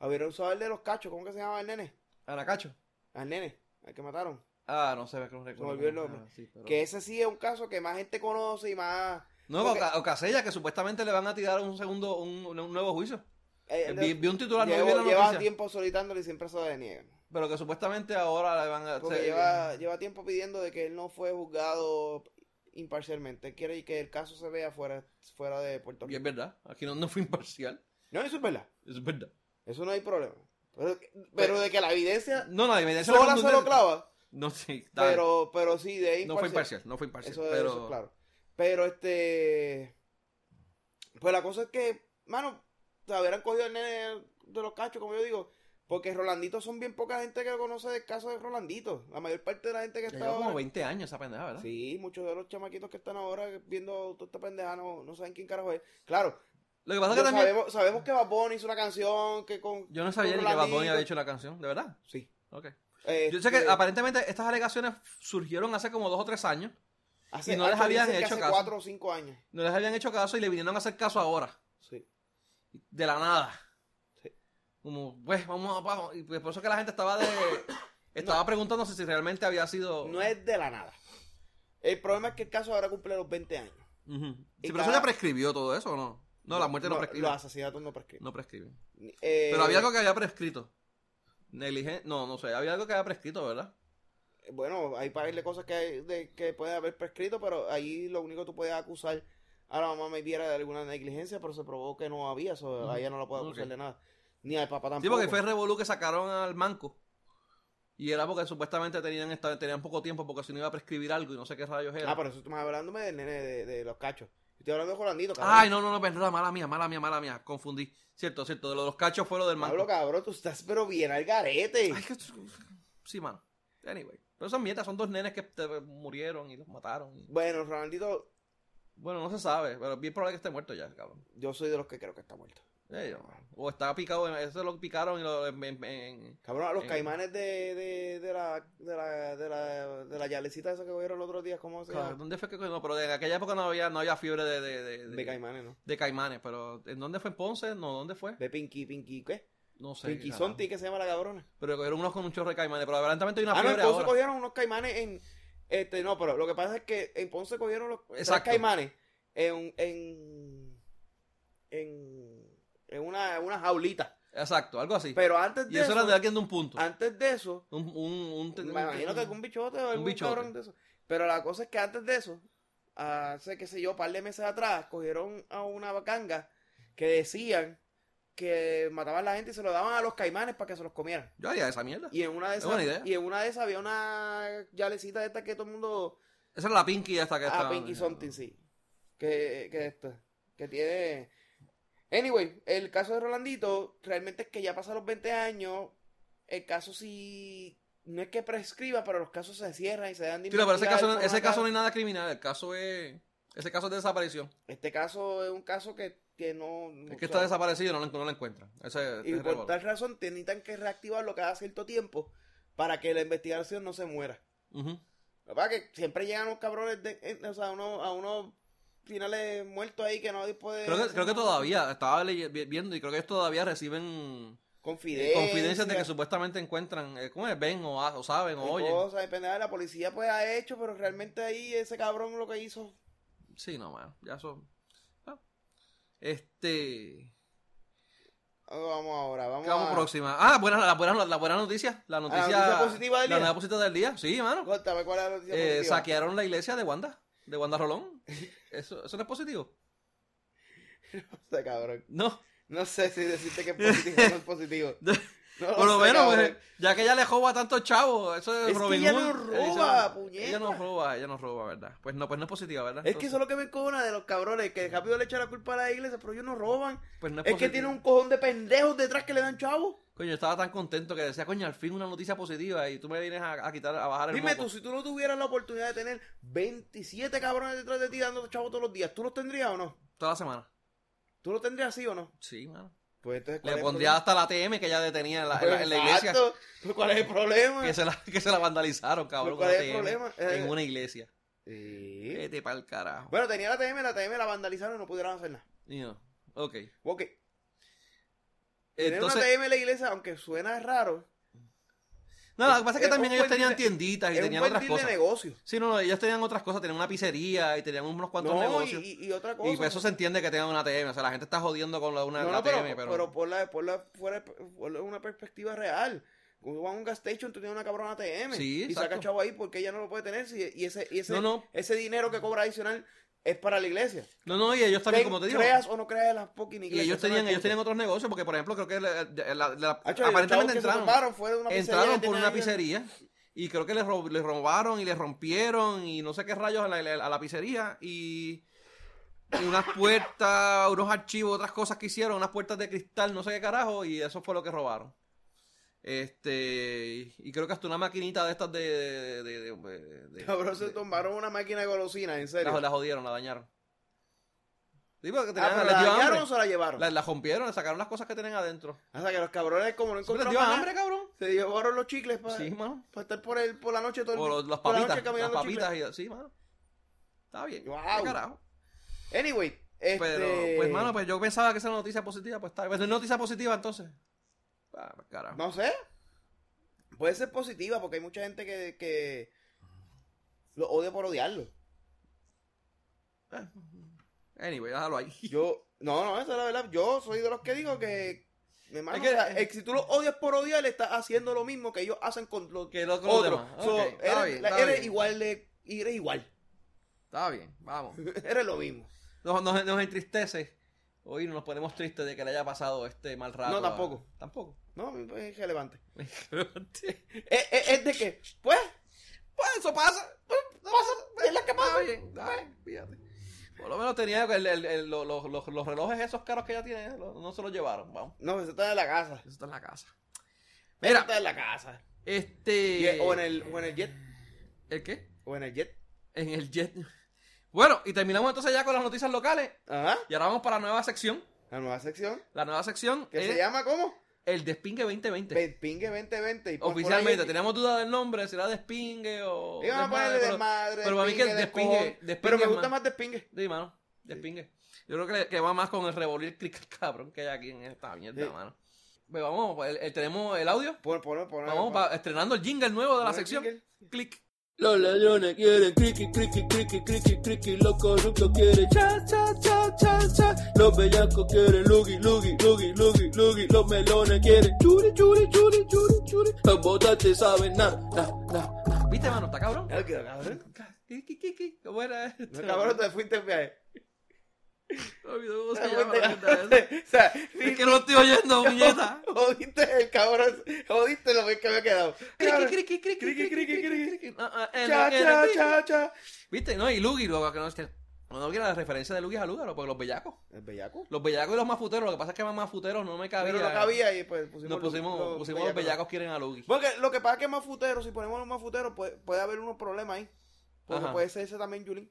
Hubieran usado el de los cachos. ¿Cómo que se llama el nene? Anacacho. Al nene, al que mataron. Ah, no sé, que no recuerdo. volvió el cómo- nombre. ah, sí, pero- Que ese sí es un caso que más gente conoce y más. No, Porque- o, Casella, que supuestamente le van a tirar un segundo, un, un nuevo juicio. eh, vi, vi un titular, no vi llevo- la lleva tiempo solicitándole y siempre se lo deniegan. pero que supuestamente ahora le van a... Porque se- lleva, lleva tiempo pidiendo de que él no fue juzgado imparcialmente. Quiere que el caso se vea fuera, fuera de Puerto Y Rico. es verdad, aquí no, no fue imparcial. No, eso es verdad. Eso es verdad. Eso no hay problema. Pero, pero de que la evidencia No, no, la evidencia sola se lo clava. No, sí. Pero, pero sí, de ahí no fue imparcial, no fue imparcial. Eso, pero... eso es claro. Pero este. Pues la cosa es que, mano, se hubieran cogido el nene de los cachos, como yo digo. Porque Rolandito son bien poca gente que lo conoce del caso de Rolandito. La mayor parte de la gente que está lleva como ahora- 20 años esa pendeja, ¿verdad? Sí, muchos de los chamaquitos que están ahora viendo toda esta pendeja no, no saben quién carajo es. Claro, Lo que pasa es que también... sabemos, sabemos que Bad Bunny hizo una canción que con. Yo no sabía ni que Bad Bunny había hecho la canción, ¿de verdad? Sí. Ok. Yo sé Este, que aparentemente estas alegaciones surgieron hace como dos o tres años. Hace- y no les habían hecho caso. cuatro o cinco años. No les habían hecho caso y le vinieron a hacer caso ahora. Sí. de la nada. Sí. Como, pues, vamos a abajo. Y pues, por eso que la gente estaba de. [coughs] Estaba preguntándose si realmente había sido. No es de la nada. El problema es que el caso ahora cumple los 20 años. Ujú. Y Sí, pero cada- eso ya prescribió todo eso, ¿o no? No, la muerte no, prescribe. Los asesinatos no prescriben. No prescribe. Eh, Pero había algo que había prescrito. Negligencia. No, no sé. Había algo que había prescrito, ¿verdad? Bueno, hay para de cosas que, hay- de, que puede haber prescrito, pero ahí lo único que tú puedes acusar a la mamá me viera de alguna negligencia, pero se probó que no había, eso a ella no la puede acusar de nada. Ni al papá tampoco. Sí, porque fue el revolú que sacaron al manco. Y era porque supuestamente tenían, tenían poco tiempo porque si no iba a prescribir algo y no sé qué rayos era. Ah, por eso estás hablándome del nene de, de los cachos. Estoy hablando de Jolandito, cabrón. Ay, no, no, no, verdad, mala mía, mala mía, mala mía. Confundí. Cierto, cierto. De lo de los cachos fue lo del manco. Pablo, cabrón, tú estás pero bien al garete. Ay, que... Sí, mano. Anyway. Pero son mierdas, son dos nenes que te- murieron y los mataron. y- Bueno, Ronaldito, Bueno, no se sabe, pero es bien probable que esté muerto ya, cabrón. yo soy de los que creo que está muerto. Eh, O estaba picado, ese lo picaron y lo... en- en- en- Cabrón, a los caimanes de, de, de, la, de, la, de, la, de la yalecita esa que cogieron los otros días, ¿cómo se llama? ¿Dónde fue que no? Pero en aquella época no había, no había fiebre de, de, de, De caimanes, ¿no? de caimanes, pero ¿en dónde fue en Ponce? No, ¿dónde fue? De Pinky, Pinky, ¿qué? No sé. Pinky carajo. Sonti, que se llama la cabrona. Pero cogieron unos con un chorro de caimanes, pero aparentemente hay una Ah, no, en Ponce ahora. cogieron unos caimanes en... Este, no, pero lo que pasa es que en Ponce cogieron los tres Exacto. caimanes en... en... en, en una, una jaulita. Exacto, algo así. Pero antes de y eso eso... era de alguien de un punto. Antes de eso... Un, un, un, Me imagino que algún bichote o algún bichote. cabrón de eso. Pero la cosa es que antes de eso, hace, qué sé yo, un par de meses atrás, cogieron a una bacanga que decían que mataban a la gente y se lo daban a los caimanes para que se los comieran. Yo haría esa mierda. Y en una de Es esas, y en una de esas había una yalecita de esta que todo el mundo. Esa era la Pinky esta que Ah, está. Pinky Something, sí. Que, que esto. Que tiene. Anyway, el caso de Rolandito, realmente es que ya pasaron los 20 años. El caso sí. No es que prescriba, pero los casos se cierran y se dan de Sí, pero ese caso, ese caso no hay nada criminal. El caso es. Ese caso es de desaparición. Este caso es un caso que, que no. Es que sea, está desaparecido y no lo, no lo encuentran. Ese, Y por tal razón necesitan que reactivarlo cada cierto tiempo para que la investigación no se muera. Ujú. Lo que pasa es que siempre llegan los cabrones de, eh, o sea, uno, a unos finales muertos ahí que no puede. Creo que, creo que [laughs] todavía, estaba viendo y creo que ellos todavía reciben eh, Confidencias. confidencias de que supuestamente encuentran, eh, ¿cómo es? Ven o, o saben o oyen. Cosas, depende de la policía pues ha hecho, pero realmente ahí ese cabrón lo que hizo. Sí, no, man, ya son... Este... Vamos ahora, vamos ¿Qué vamos a... próxima? Ah, buena, la, buena, la buena noticia. La noticia, noticia positiva del la día. nueva positiva del día. Sí, mano. Cuéntame cuál es la noticia Eh, positiva? saquearon la iglesia de Wanda. De Wanda Rolón. [laughs] ¿Eso, ¿Eso no es positivo? Este cabrón. No. No sé si decirte que es positivo o no es positivo. [laughs] No Por lo menos, pues, ya que ella le roba a tantos chavos, eso es, Es que Robin ella Hood. no roba, "Ah, puñeta". Ella no roba, ella no roba, ¿verdad? Pues no, pues no es positiva, ¿verdad? Es que eso es lo que me encojona de los cabrones, que rápido le echan la culpa a la iglesia, pero ellos no roban. pues no Es que tiene un cojón de pendejos detrás que le dan chavos. Coño, yo estaba tan contento que decía, coño, al fin una noticia positiva y tú me vienes a, a quitar, a bajar el Dime moco. tú, si tú no tuvieras la oportunidad de tener 27 cabrones detrás de ti dando chavos todos los días, ¿tú los tendrías o no? Toda la semana. ¿Tú los tendrías sí o no? Sí, mano. Pues entonces, Le ¿cuál es el pondría hasta la TM que ella detenía en la, en la- en la iglesia. Pues, ¿Cuál es el problema? Que se, la, que se la vandalizaron, cabrón. ¿Cuál es el TM problema? Eh, En una iglesia. Sí. Vete pa'l carajo. Bueno, tenía la TM, la TM la vandalizaron y no pudieron hacer nada. No. Ok. Ok. Tener Entonces, una TM en la iglesia, aunque suena raro, no, lo que pasa es que también ellos tenían deal- tienditas y es un tenían buen otras deal de cosas. negocio. Sí, no, no, ellos tenían otras cosas, tenían una pizzería y tenían unos cuantos No, negocios. y- y otra cosa. Y, pues eso se entiende que tengan una TM. O sea, la gente está jodiendo con la, una, no, la pero, TM, pero. pero por la, por la, fuera, por una perspectiva real. Cuando vas a un gas station, tú tienes una cabrona TM. Sí, y exacto. saca chavo ahí porque ella no lo puede tener. y ese, y ese, no. ese dinero que cobra adicional es para la iglesia. No, no, y ellos también, como te digo. Creas o no creas las fucking Y iglesias. ellos eso no tenían, ellos tenían otros negocios, porque por ejemplo, creo que la- la- la- y aparentemente entraron. robaron fue de una pizzería entraron por una pizzería y creo que les, les robaron y les rompieron y no sé qué rayos a la, a la pizzería y, y unas puertas, unos archivos, otras cosas que hicieron, unas puertas de cristal, no sé qué carajo, y eso fue lo que robaron. Este, y creo que hasta una maquinita de estas de... de, de- de- de- de- Cabrón, se tomaron una máquina de golosinas, en serio. la, la jodieron, la dañaron. Digo que Ah, pero les ¿la dio dañaron hambre. o se la llevaron? La, la rompieron, le sacaron las cosas que tenían adentro. O sea, que los cabrones, como no ¿Les encontraron dio más nada, hambre, cabrón? se llevaron los chicles para, Sí, mano. estar por, el, por la noche todo el los- las la papitas, noche las papitas y sí, mano. Está bien. Wow. ¿Qué carajo? Anyway, este... Pero, pues, mano, pues yo pensaba que esa era una noticia positiva, pues está. Pues no es noticia positiva entonces. Ah, carajo. No sé. Puede ser positiva porque hay mucha gente que, que lo odia por odiarlo. Anyway, déjalo ahí. Yo, no, no, esa es la verdad. Yo soy de los que digo que, hermano, Es que- o sea, eh, si tú lo odias por odiar, le estás haciendo lo mismo que ellos hacen con los Que los otros. So, eres bien, la- igual de, eres igual. Está bien, vamos. [laughs] eres lo mismo. Nos, nos, nos entristece. Hoy nos ponemos tristes de que le haya pasado este mal rato. No, a- tampoco. No, es relevante. pues [laughs] Es, es- es de que, pues, eso pasa. Pues, pasa, es lo que pasa. Bien, fíjate. Por lo menos tenía el- el- el- los, los- los- relojes esos caros que ella tiene, no se los llevaron. Vamos. no, eso está en la casa. Eso está en la casa. Eso Mira, está en la casa. este. O, en el, o en el jet. ¿El qué? O en el jet. En el jet. Bueno, y terminamos entonces ya con las noticias locales. Ajá. Y ahora vamos para la nueva sección. La nueva sección. La nueva sección es se llama ¿cómo? El Despingue 2020. Pingue 2020. Y por Oficialmente, teníamos duda del nombre, si era Despingue o. Iban a ponerle pero- desmadre, pero para mí que el despingue, despingue- despingue Pero me gusta más. despingue. Sí, mano. Despingue. Yo creo que, que va más con el revolver click cabrón que hay aquí en esta mierda, Sí. mano. Pues vamos, pues, el- el- tenemos el audio. Pon, pon, pon, Vamos pa- estrenando el jingle nuevo de la sección. jingle. Los ladrones quieren criqui, criqui, criqui, criqui, criqui, los corruptos quieren cha, cha, cha, cha, cha, los bellacos quieren lugi, lugi, lugi, lugi, lugi, los melones quieren churi, churi, churi, churi, churi, los votantes saben na, na, na. ¿Viste, mano? ¿Está cabrón? Que- cabrón. ¿Qué, qué, qué, qué? ¿Cómo era esto? No, cabrón, te fuiste en viaje. [laughs] O sea, Es que no lo estoy oyendo, muñeca. Jodiste el cabrón. Jodiste lo que me ha quedado. Cabrón. Criqui, criqui, criqui, Criqui, criqui, criqui. criqui. N, Cha, cha, cha, cha. ¿Viste? No, y Lugi, luego que no es que. No quiero la referencia de Lugi a Lugaro, porque los bellacos. ¿El bellaco? Los bellacos y los mafuteros, lo que pasa es que más mafuteros no me cabía. Pero no cabía y pues pusimos, Nos pusimos, los- pusimos los bellacos quieren a Lugi. Porque lo que pasa es que más futeros, si ponemos los más futeros, puede, puede haber unos problemas ahí. Porque Ajá. puede ser ese también, Julín.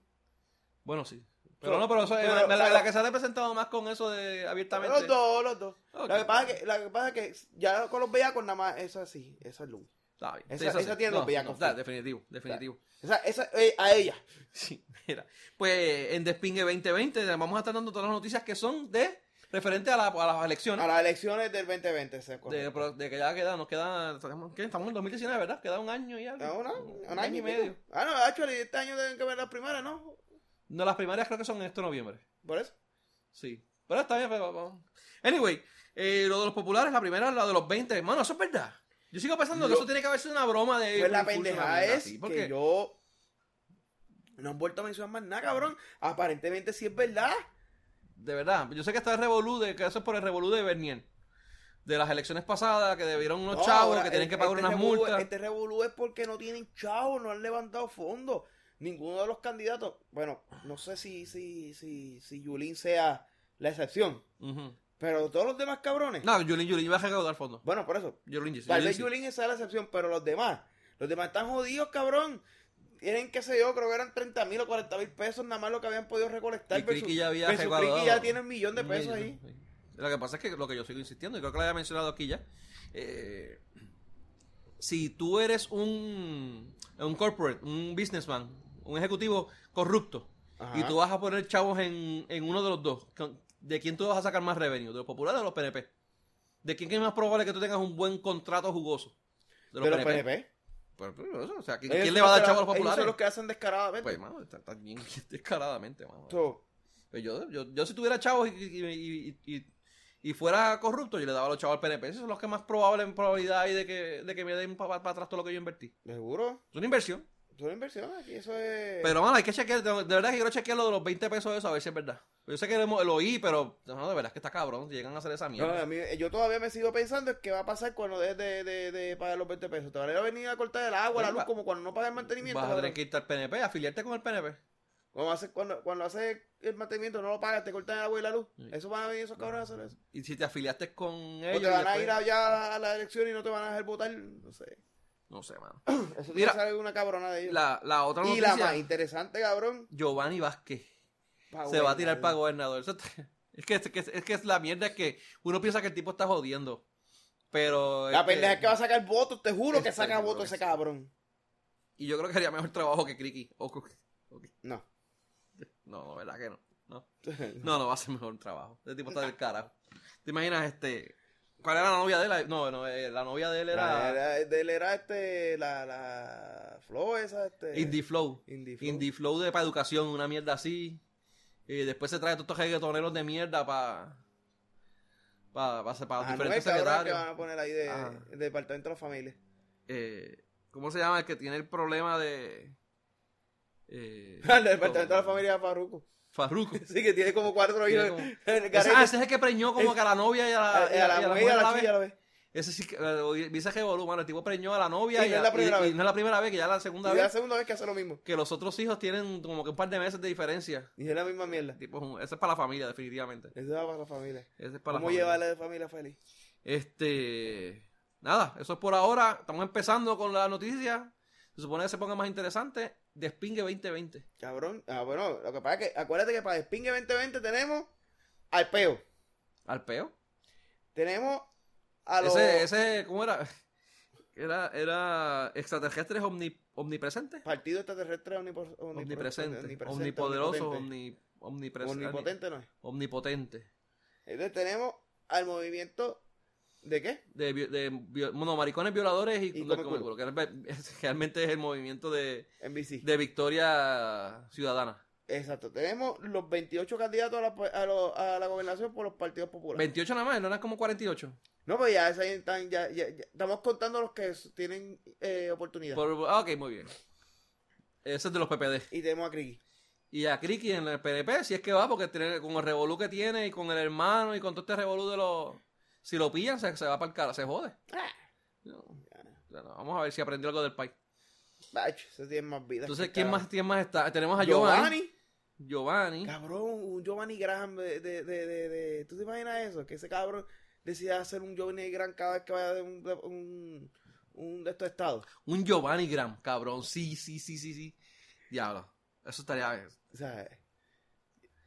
Bueno, sí. Pero Pero- no, pero, eso, pero- la, la- la que se ha representado más con eso de abiertamente. Los dos, los dos. Ok. Lo, que pasa es que, lo que pasa es que ya con los bellacos nada más, esa sí, esa es luz. Está bien. Esa- esa tiene los bellacos, sí. definitivo, definitivo. Esa, esa, eh, a ella. [laughs] Sí, mira. Pues en Despingue 2020 vamos a estar dando todas las noticias que son de referente a, la- a las elecciones. A las elecciones del 2020, se De, de que ya queda, nos queda, ¿qué? estamos en 2019, ¿verdad? Queda un año y algo. Un, ¿Un año y medio. pico? Ah, no, actually, este año deben que ver las primeras, ¿no? No, las primarias creo que son en este noviembre. Por eso. Sí. Pero está bien, pero vamos. Anyway, eh, lo de los populares, la primera es la de los 20. Hermano, eso es verdad. Yo sigo pensando que eso tiene que haber sido una broma de. Pues la mierda es así, que porque yo no han vuelto a mencionar más nada, cabrón. Aparentemente sí es verdad. De verdad, yo sé que está el revolú de que eso es por el revolú de Bernier. de las elecciones pasadas, que debieron unos No, chavos, ahora, que tienen que pagar este unas revolú- multas. Este revolú es porque no tienen chavos, no han levantado fondos. Ninguno de los candidatos, bueno, no sé si, si, si, si Yulín sea la excepción, Ujú. pero todos los demás cabrones. No, Yulín, Yulín iba a recaudar fondos. Bueno, por eso, Yulín, sí, Tal Yulín vez. Yulín sea la excepción, pero los demás, los demás están jodidos, cabrón. Tienen, qué sé yo, creo que eran 30 mil o 40 mil pesos nada más lo que habían podido recolectar. Y Criqui ya había versus Criqui ya tiene un millón de pesos millón, ahí. sí. Lo que pasa es que lo que yo sigo insistiendo, y creo que lo había mencionado aquí ya, eh, si tú eres un, un corporate, un businessman, un ejecutivo corrupto, Ajá. y tú vas a poner chavos en, en uno de los dos, ¿de quién tú vas a sacar más revenue? ¿De los populares o de los PNP? ¿De quién es más probable que tú tengas un buen contrato jugoso? De los PNP. Eso, o sea, ¿quién, Ellos quién le va a dar chavo a los Ellos populares? son los que hacen descaradamente. Pues, mano, está, está [laughs] bien descaradamente, mano. So, Pues yo, yo, yo si tuviera chavos y, y, y- y- y fuera corrupto, yo le daba a los chavos al PNP. Esos son los que más probable en probabilidad hay de que, de que me den para atrás todo lo que yo invertí. ¿Seguro? Es una inversión. Es una inversión, aquí eso es... Pero, mano, hay que chequear. De verdad que quiero chequear lo de los 20 pesos de eso, a ver si es verdad. Yo sé que lo, lo oí, pero no, de verdad es que está cabrón. Si llegan a hacer esa No, mierda. a mí- yo todavía me sigo pensando qué va a pasar cuando dejes de, de, de pagar los 20 pesos. Te van a venir a cortar el agua, la luz, como cuando no pagas el mantenimiento. Vas a tener que irte al PNP, afiliarte con el PNP. Cuando haces cuando, cuando haces el mantenimiento, no lo pagas, te cortan el agua y la luz. Sí. Eso van a venir esos cabrones a hacer eso. Y si te afiliaste con O ellos. te van a ir allá a la elección y no te van a dejar votar. No sé. No sé, mano. [clears throat] Eso Mira, tiene que ser una cabrona de ellos. La, la otra y la noticia. más interesante, cabrón. Giovanni Vázquez. pa' se va a tirar para gobernador. [laughs] Es, que, es, que, es que es la mierda que uno piensa que el tipo está jodiendo. Pero. La pendeja es que va a sacar votos, te juro que Está saca votos ese cabrón. Y yo creo que haría mejor trabajo que Criqui. O, No. no, no, verdad que no. no. [laughs] No, no va a ser mejor trabajo. Ese tipo está del carajo. ¿Te imaginas este? ¿Cuál era la novia de él? No, no, eh, la novia de él Era, de él era este, la, la Flo esa, este. Indie Flow. Indie Flow. Indie Flow de para educación, una mierda así. Y después se trae todos estos reggaetoneros de mierda para. Para, para, para Anuel, diferentes que secretarios. van a poner ahí de, del departamento de la familia. eh, ¿cómo se llama? El que tiene el problema de... Eh, [laughs] El departamento de la familia de Farruko. Farruko. [laughs] Sí, que tiene como cuatro hijos. como- [laughs] Ese, ah, ese es el que preñó como que a la novia y a la, a, y a la y a la vez. a la vez. Ese sí que... eh, Dice que mano, el tipo preñó a la novia Y y, no es la primera y- y vez. no es la primera vez, que ya es la Y segunda es la vez. segunda vez que hace lo mismo. Que los otros hijos tienen como que un par de meses de diferencia. Y es la misma mierda. Tipo, es ese es para la familia, definitivamente. Eso va para la familia. Ese es para la ¿Cómo familia. llevarle de familia feliz? Este. Nada, eso es por ahora. Estamos empezando con la noticia. Se supone que se ponga más interesante. Despingue 2020. Cabrón. Ah, bueno, lo que pasa es que acuérdate que para Despingue 2020 tenemos al peo. ¿Al peo? Tenemos a los Ese, ese, ¿cómo era? [laughs] Era, era extraterrestres omni- omnipresentes. omnipro- Omnipresentes. omnipresente, Omnipoderosos, omnipotente. omni, omnipresentes. Omnipotente no es. Omnipotente. Entonces tenemos al movimiento ¿de qué? De, de bueno, maricones violadores y, Y no, come come culo. culo, que es- [laughs] realmente es el movimiento de, NBC. de victoria ciudadana. Exacto. Tenemos los 28 candidatos a la, a, lo- a la gobernación por los partidos populares. 28 nada más, no eran como 48. No, pues ya, están, ya, ya- ya- estamos contando los que tienen eh, oportunidad. Por- ah, ok, muy bien. Ese es de los PPD. Y tenemos a Criqui. Y a Criqui en el PNP, si es que va, porque tiene, con el revolú que tiene y con el hermano y con todo este revolú de los... Si lo pillan, se, se va para el cara, se jode. Ah, No, ya no, vamos a ver si aprendió algo del país. bacho, ese tiene más vida. Entonces, ¿quién más, quién más está? Tenemos a Giovanni. Giovanni. Giovanni. Cabrón, un Giovanni Graham de, de, de, ¿Tú te imaginas eso? Que ese cabrón decida hacer un Giovanni Graham cada vez que vaya de un, de, un, un de estos estados. Un Giovanni Graham, cabrón. Sí, sí, sí, sí, sí. Diablo. Eso estaría... O sea,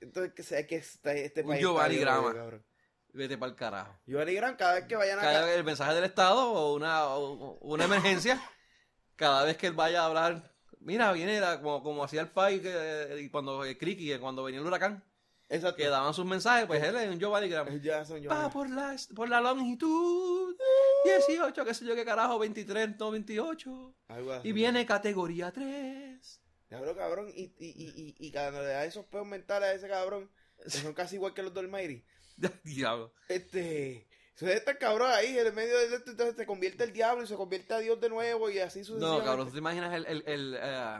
entonces que sea que este, este Un país Giovanni está bien Graham. cabrón. Vete para el carajo. Giovanni Graham cada vez que vayan Cada acá. vez el mensaje del Estado o una, o una emergencia, [laughs] cada vez que él vaya a hablar, mira, viene la- como, como hacía el país que, y cuando eh, Criqui, cuando venía el huracán, Exacto. que daban sus mensajes, pues él es un Giovanni Graham. Ya son Va Giovanni. por la, por la longitud 18, qué sé yo qué carajo, 23, no 28. Algo así. Y viene categoría 3. Cabrón, cabrón. Y, y, y, y, y cuando le da esos peos mentales a ese cabrón, que [laughs] son casi igual que los del Mayri. [laughs] Diablo. Este. Se este cabrón ahí en el medio de esto, entonces se convierte el diablo y se convierte a Dios de nuevo y así No, sucesivamente. cabrón, ¿tú te imaginas el, el, el, eh,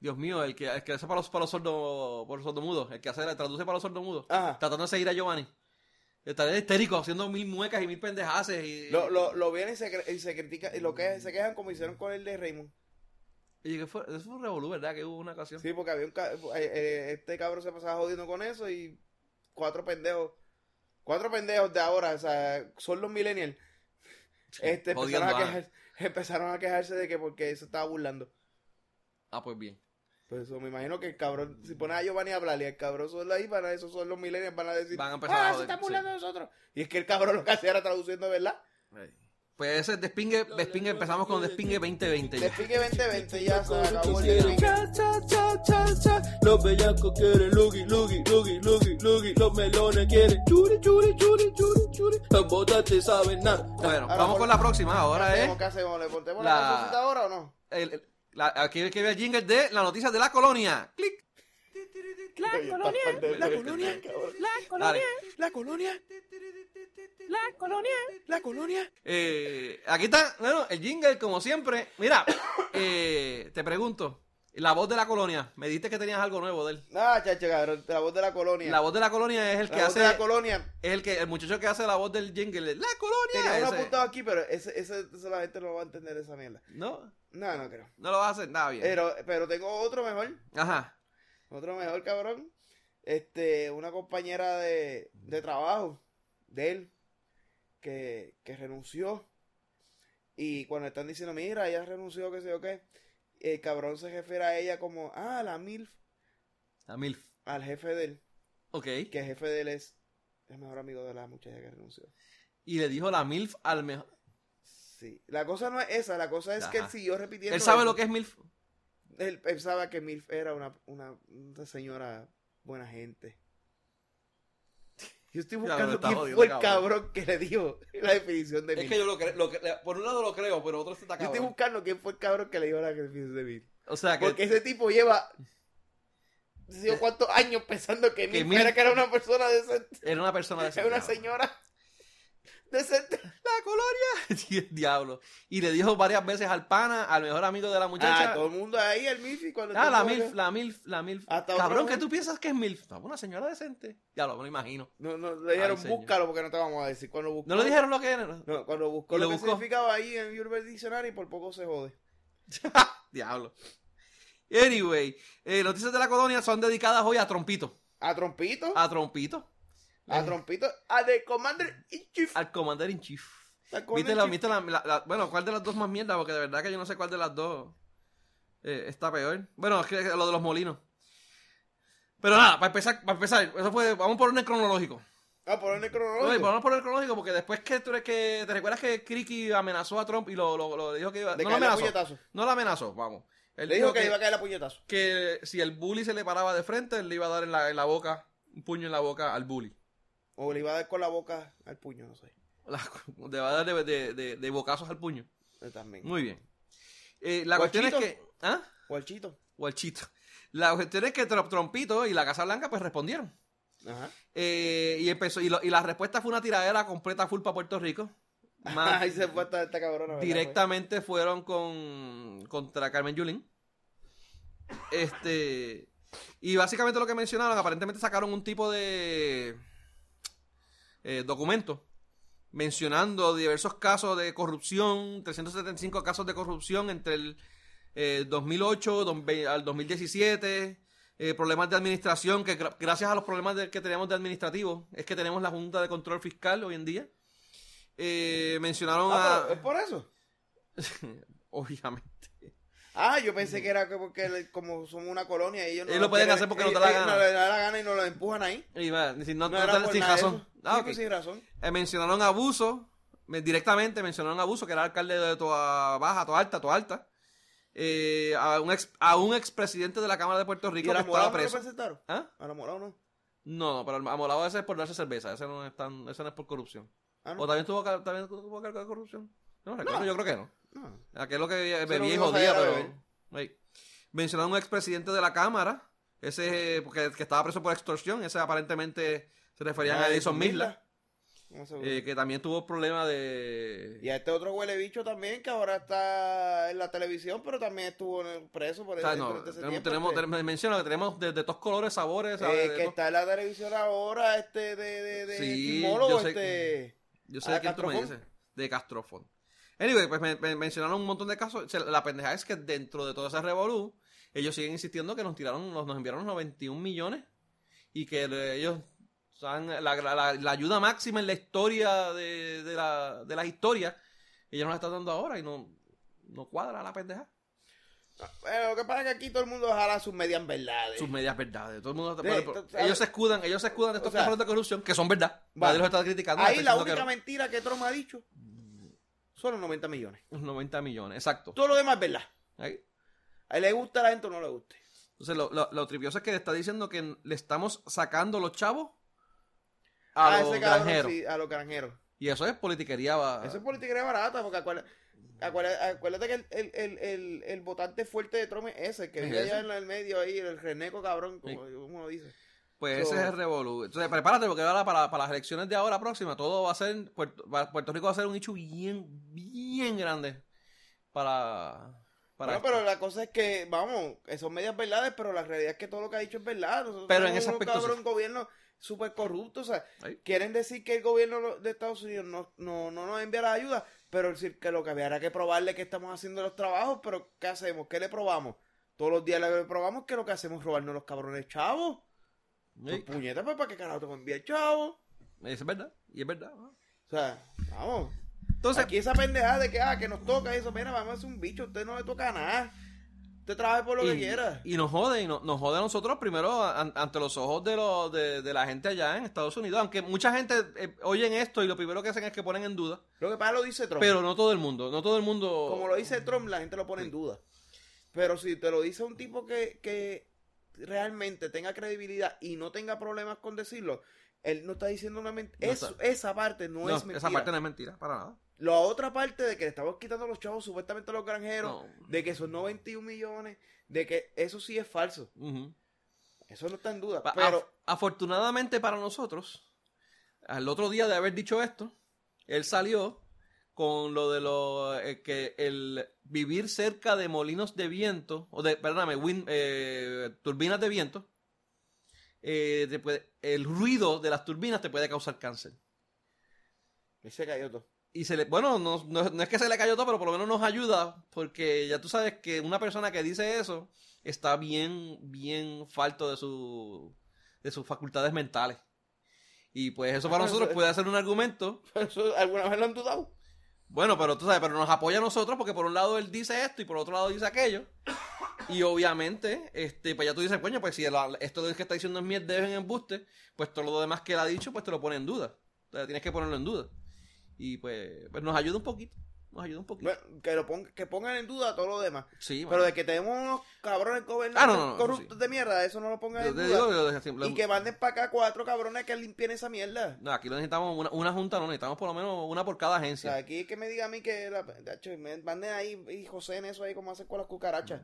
Dios mío, el que, el que hace para los, para los sordos, por los sordomudos, el que hace, traduce para los sordomudos, Ajá. tratando de seguir a Giovanni. Estaría histérico haciendo mil muecas y mil pendejaces. Y, Lo, lo, lo vienen y se, y se critica, y lo que se quejan como hicieron con el de Raymond. y que fue, eso fue un revolú, ¿verdad? Que hubo una ocasión. Sí, porque había un ca- eh, eh, este cabrón se pasaba jodiendo con eso y cuatro pendejos, cuatro pendejos de ahora, o sea, son los millennials. Este, empezaron, a ah. empezaron a quejarse de que porque se estaba burlando. Ah, pues bien. Pues eso, me imagino que el cabrón, si pone a Giovanni a hablar y el cabrón solo ahí, van a, esos son los millennials, van a decir, Van a empezar a ah, se joder, están burlando de nosotros. Y es que el cabrón lo que hacía era traduciendo, ¿verdad? Pues ese despingue, despingue, empezamos con despingue 2020. ya. Despique 2020 ya se acabó el despingue. cha cha cha cha cha Los bellacos quieren lugi lugi lugi lugi lugi Los melones quieren churi churi churi churi churi Los botas te saben nada Bueno, Ahora, vamos por- con la próxima. ¿Qué Ahora es ¿Qué hacemos? ¿Le ponemos la- la cancioncita ahora o no? el, el- la, aquí hay que ver el jingle de la noticia de la colonia. Clic. La colonia, la colonia, la Dale. la colonia, la colonia, la colonia. Eh, aquí está, bueno, el jingle, como siempre. Mira, eh, te pregunto, la voz de la colonia. Me dijiste que tenías algo nuevo de él. Ah, chacho, cabrón, la voz de la colonia. La voz de la colonia es el que La voz hace. de la colonia. es el que el muchacho que hace la voz del jingle. La colonia. Tenía uno apuntado aquí, pero ese, ese, ese la gente no va a entender esa mierda. No, No, no creo. no lo vas a hacer nada bien. Pero, pero tengo otro mejor. Ajá. Otro mejor, cabrón. Este, una compañera de, de trabajo de él que, que renunció. Y cuando están diciendo, mira, ella renunció, qué sé yo qué, el cabrón se refiere a ella como, ah, la MILF, La MILF. al jefe de él. Ok. Que el jefe de él es el mejor amigo de la muchacha que renunció. Y le dijo la MILF al mejor. Sí. La cosa no es esa, la cosa es que él siguió repitiendo. Él sabe eso. lo que es MILF. Él pensaba que MILF era una, una, una señora buena gente. Yo estoy buscando quién fue el cabrón. cabrón que le dio la definición de Es MILF. que yo lo creo. Por un lado lo creo, pero otro está Yo estoy cabrón. buscando quién fue el cabrón que le dio la definición de MILF. O sea que. Porque ese tipo lleva... no sé yo cuántos años pensando que Que era que era una persona decente. Era una persona [laughs] de Es una señora decente. La colonia. [laughs] Diablo. Y le dijo varias veces al pana, al mejor amigo de la muchacha. Ah, todo el mundo ahí, el MILF. cuando Ah, la MILF, la MILF, la MILF. Hasta Cabrón, otra ¿qué tú piensas que es MILF? No, una señora decente. Ya lo, me lo imagino. No, no, le dijeron, Ay, búscalo porque no te vamos a decir. Cuando buscó, ¿No le dijeron lo que era? No, cuando buscó ¿Y lo, lo que buscó? significaba ahí en Urban Dictionary, por poco se jode. [laughs] Diablo. Anyway, eh, noticias de la colonia son dedicadas hoy a Trompito. A Trompito, A Trompito. A Trompito, a The Commander in Chief. Al Commander in Chief. ¿Viste, la, viste la- la- la- bueno, cuál de las dos más mierda? Porque de verdad que yo no sé cuál de las dos eh, está peor. Bueno, es que lo de los molinos. Pero nada, para empezar, para empezar, eso fue, vamos por orden cronológico. Ah, por orden cronológico. vamos por el cronológico porque después que tú eres que te recuerdas que Cricky amenazó a Trump y lo, lo, lo dijo que iba De no lo caerle a amenazó. puñetazo. No lo amenazó, vamos. Él Le dijo que, iba a caer a puñetazo. que si el bully se le paraba de frente, él le iba a dar en la, en la boca, un puño en la boca al bully. O le iba a dar con la boca al puño, no sé. La- le va a dar de, de, de- de bocazos al puño. Él también. Muy bien. Eh, la ¿O al cuestión es que. ¿Ah? O al chito. O al chito. La cuestión es que Trom- Trompito y la Casa Blanca pues respondieron. Ajá. Eh, y empezó y, lo- y la respuesta fue una tiradera completa full para Puerto Rico. Más [laughs] se fue esta, esta cabrona. directamente fueron con contra Carmen Yulín. Este y básicamente lo que mencionaron, aparentemente sacaron un tipo de eh, documento mencionando diversos casos de corrupción, 375 casos de corrupción entre el eh, 2008 don- ve- al 2017, eh, problemas de administración, que gra- gracias a los problemas de- que tenemos de administrativo, es que tenemos la Junta de Control Fiscal hoy en día. Eh, mencionaron Ah, a... es por eso. [laughs] Obviamente. Ah, yo pensé que era que porque como somos una colonia ellos no Ellos lo pueden quieren- hacer porque no te da ellos gana. No les da la gana y nos lo empujan ahí. Y va, si no, No, no era te- sin razón. Ah, sin razón. Eh, mencionaron abuso, me- directamente mencionaron abuso, que era alcalde de Toa Baja, Toa Alta, Toa Alta. Eh, a un ex a un expresidente de la Cámara de Puerto ¿Y Rico a que la estaba no preso. presentaron? ¿Ah? ¿A la morada no? No, no, pero el amolado ese es por darse cerveza, ese no es tan, ese no es por corrupción. Ah, no. ¿O también tuvo, también tuvo cargo de corrupción? No, recuerdo, yo creo que no. No. Aquel lo que bebía y jodía, pero... beber. Ey. Mencionaron un expresidente de la Cámara, ese porque, que estaba preso por extorsión, ese aparentemente se referían Ah, a Edison seguro. eh, que también tuvo problemas de... Y a este otro huele bicho también, que ahora está en la televisión, pero también estuvo en el preso por O sea, ese, no, ese tenemos, tiempo, tenemos, este. tenemos- menciono que tenemos de, de todos colores, sabores. Eh, que está en la televisión ahora, este, de, de, de Sí, yo sé- este... Yo sé Ah, de quién tú me dices. De Castrofón. Anyway, pues me, me mencionaron un montón de casos. O sea, la pendeja es que dentro de todo ese revolú, ellos siguen insistiendo que nos tiraron, nos, nos enviaron 91 millones y que ellos son la, la- la- la ayuda máxima en la historia de, de, la, de las historias. Ellos nos la están dando ahora y no, no cuadra la pendeja. Bueno, lo que pasa es que aquí todo el mundo jala sus medias verdades. Sus medias verdades. Todo el mundo, Sí, pero- pero tú sabes- ellos se escudan, ellos se escudan de estos O casos de corrupción que son verdad. Nadie los está criticando. Ahí la que única mentira que Trump ha dicho son los 90 millones. Unos 90 millones, exacto. Todo lo demás es verdad. Ahí. A él le gusta a la gente o no le guste. Entonces, lo, lo, lo tripioso es que le está diciendo que le estamos sacando los chavos a Ah, los granjeros. sí, a los granjeros. Y eso es politiquería. va- Eso es política barata, porque acuérdate, acuérdate, acuérdate que el, el, el, el, el votante fuerte de Trump es ese, que vive allá en el medio ahí, el reneco cabrón, como Sí. uno dice. Pues So- ese es el revolú. Entonces, prepárate porque ahora para, para las elecciones de ahora próxima, todo va a ser. Puerto, Puerto Rico va a ser un hecho bien, bien grande para. para Bueno, pero la cosa es que, vamos, son medias verdades, pero la realidad es que todo lo que ha dicho es verdad. Nosotros Pero en ese aspecto cabrón sí. gobierno súper corrupto, o sea, quieren decir que el gobierno de Estados Unidos no, no, no nos envía la ayuda, pero decir que lo que había era que probarle que estamos haciendo los trabajos, pero ¿qué hacemos? ¿Qué le probamos? Todos los días le probamos que lo que hacemos es robarnos los cabrones chavos. Sí, puñeta, pues, ¿para qué carajo te voy a enviar chavos? eso es verdad. Y es verdad. ¿no? O sea, vamos. Entonces, Aquí esa pendejada de que, ah, que nos toca eso, mira, vamos a hacer un bicho, usted no le toca nada. Usted trabaje por lo que quiera. y nos jode, y no- nos jode a nosotros primero an- ante los ojos de, los de, de la gente allá en Estados Unidos. Aunque mucha gente eh, oyen esto y lo primero que hacen es que ponen en duda. Lo que pasa lo dice Trump. Pero no todo el mundo, no todo el mundo. Como lo dice Trump, la gente lo pone en duda. Pero si te lo dice un tipo que, que realmente tenga credibilidad y no tenga problemas con decirlo, él no está diciendo una mentira. No esa parte no, No, es mentira. esa parte no es mentira, para nada. La otra parte de que le estamos quitando los chavos supuestamente a los granjeros, No. de que son 91 millones, de que eso sí es falso. Eso no está en duda. Pa- Pero af- afortunadamente para nosotros, al otro día de haber dicho esto, él salió con lo de lo eh, que el vivir cerca de molinos de viento, o de, perdóname, win- eh, turbinas de viento, eh, te puede- el ruido de las turbinas te puede causar cáncer. Él se cayó todo. Y se le, bueno, no, no- no es que se le cayó todo, pero por lo menos nos ayuda, porque ya tú sabes que una persona que dice eso está bien, bien falto de su, de sus facultades mentales. Y pues eso para Ah, nosotros eso- puede ser un argumento. [laughs] Pero eso, ¿Alguna vez lo han dudado? Bueno, pero tú sabes, pero nos apoya a nosotros porque por un lado él dice esto y por otro lado dice aquello. Y obviamente, este, pues ya tú dices, coño, pues si el- esto que está diciendo es mierda es en embuste, pues todo lo demás que él ha dicho, pues te lo pone en duda. Entonces tienes que ponerlo en duda. Y pues, pues nos ayuda un poquito. Nos ayuda un poquito. Bueno, que, lo ponga- que pongan en duda todo lo demás. Sí, Pero de que tenemos unos cabrones gobernantes Ah, no, no, no, corruptos sí. de mierda, eso no lo pongan en duda. digo, y que manden para acá cuatro cabrones que limpien esa mierda. no, aquí lo necesitamos una, una junta, no necesitamos por lo menos una por cada O sea, agencia. aquí que me diga a mí que la, me manden ahí y José en eso ahí como hacen con las cucarachas.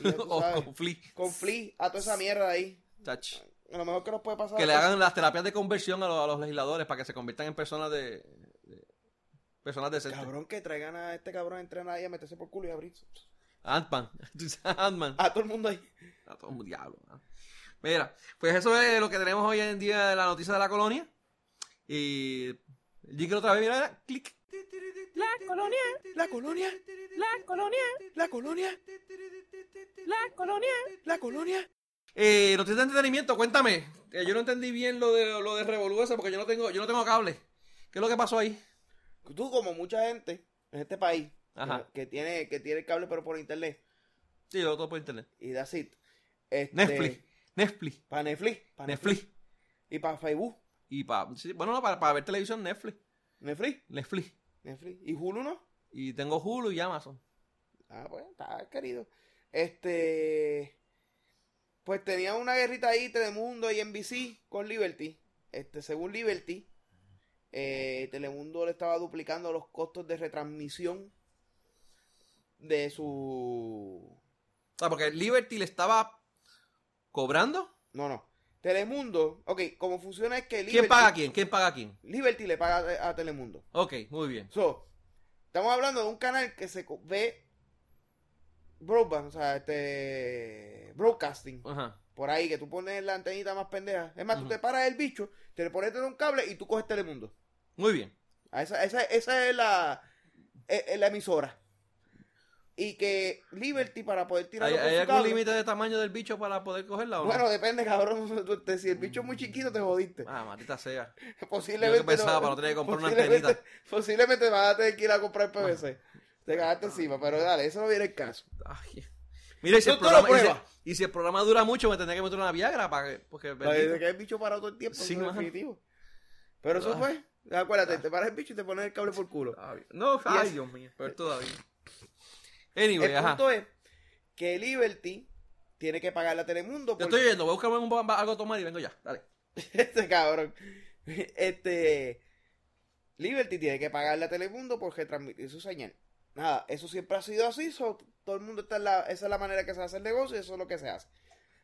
Y ya tú [laughs] o sabes, con Flea. con Flea, a toda esa mierda ahí. Chach. A lo mejor que nos puede pasar. Que le es- hagan las terapias de conversión a los, a los legisladores para que se conviertan en personas de- personas decentes. Cabrón, que traigan a este cabrón a entrenar ahí a meterse por culo y abrir. Ant-Man. [laughs] Ant-Man. A todo el mundo ahí. A todo un diablo. ¿no? Mira, pues eso es lo que tenemos hoy en día de la noticia de la colonia. Y el jingle otra vez, mira, mira, clic. La colonia, La colonia, la colonia, la colonia, la colonia. la colonia. Eh, noticias de entretenimiento, cuéntame. que yo no entendí bien lo de lo de Revolu ese porque yo no tengo, yo no tengo cable. ¿Qué es lo que pasó ahí? Tú, como mucha gente en este país, Ajá. que, que tiene que tiene el cable pero por internet, Sí, yo todo por internet. y that's it. Este, Netflix. Netflix. Para Netflix. Pa Netflix. Y para Facebook. Y para, bueno, no, para, para ver televisión, Netflix. Netflix. Netflix. Netflix. ¿Y Hulu no? Y tengo Hulu y Amazon. Ah, pues, está querido. Este. Pues tenía una guerrita ahí, Telemundo y NBC con Liberty. Este, según Liberty, eh, Telemundo le estaba duplicando los costos de retransmisión de su. Sea, porque Liberty le estaba cobrando. No, no. Telemundo, ok, como funciona es que Liberty, ¿Quién paga a quién? ¿Quién paga a quién? Liberty le paga a, a Telemundo. Ok, muy bien. So, estamos hablando de un canal que se ve broadband, o sea, este broadcasting, Ajá. por ahí, que tú pones la antenita más pendeja. Es más, tú te paras el bicho, te le pones en un cable y tú coges Telemundo. Muy bien. A Esa, esa, esa es la, es- es la emisora. Y que Liberty para poder tirar ¿Hay, hay algún límite de tamaño del bicho para poder cogerla o no? Bueno, depende, cabrón. [laughs] Si el bicho es muy chiquito, te jodiste. Ah, maldita sea. [laughs] Posiblemente. Yo pensaba, pero no tenía que comprar una antenita. [laughs] Posiblemente vas a tener que ir a comprar PVC. Te cagaste encima, pero dale, eso no viene el caso. Ay. Mira, y si, el programa, y, si, pruebas. y si el programa dura mucho, me tendría que meter una Viagra para que. Porque Para que el bicho parado todo el tiempo, Sí, es definitivo. Pero eso Ah. fue. Acuérdate, te paras el bicho y te pones el cable por culo. Ah. No, ay, es- Dios mío. Pero todavía. Anyway, el ajá. punto es que Liberty tiene que pagarle a Telemundo Yo estoy yendo, voy a buscarme un, algo a tomar y vengo ya. Dale. [laughs] este cabrón. Este. Liberty tiene que pagarle a Telemundo por retransmitir su señal. Nada, eso siempre ha sido así. so, todo el mundo está en la. Esa es la manera que se hace el negocio y eso es lo que se hace.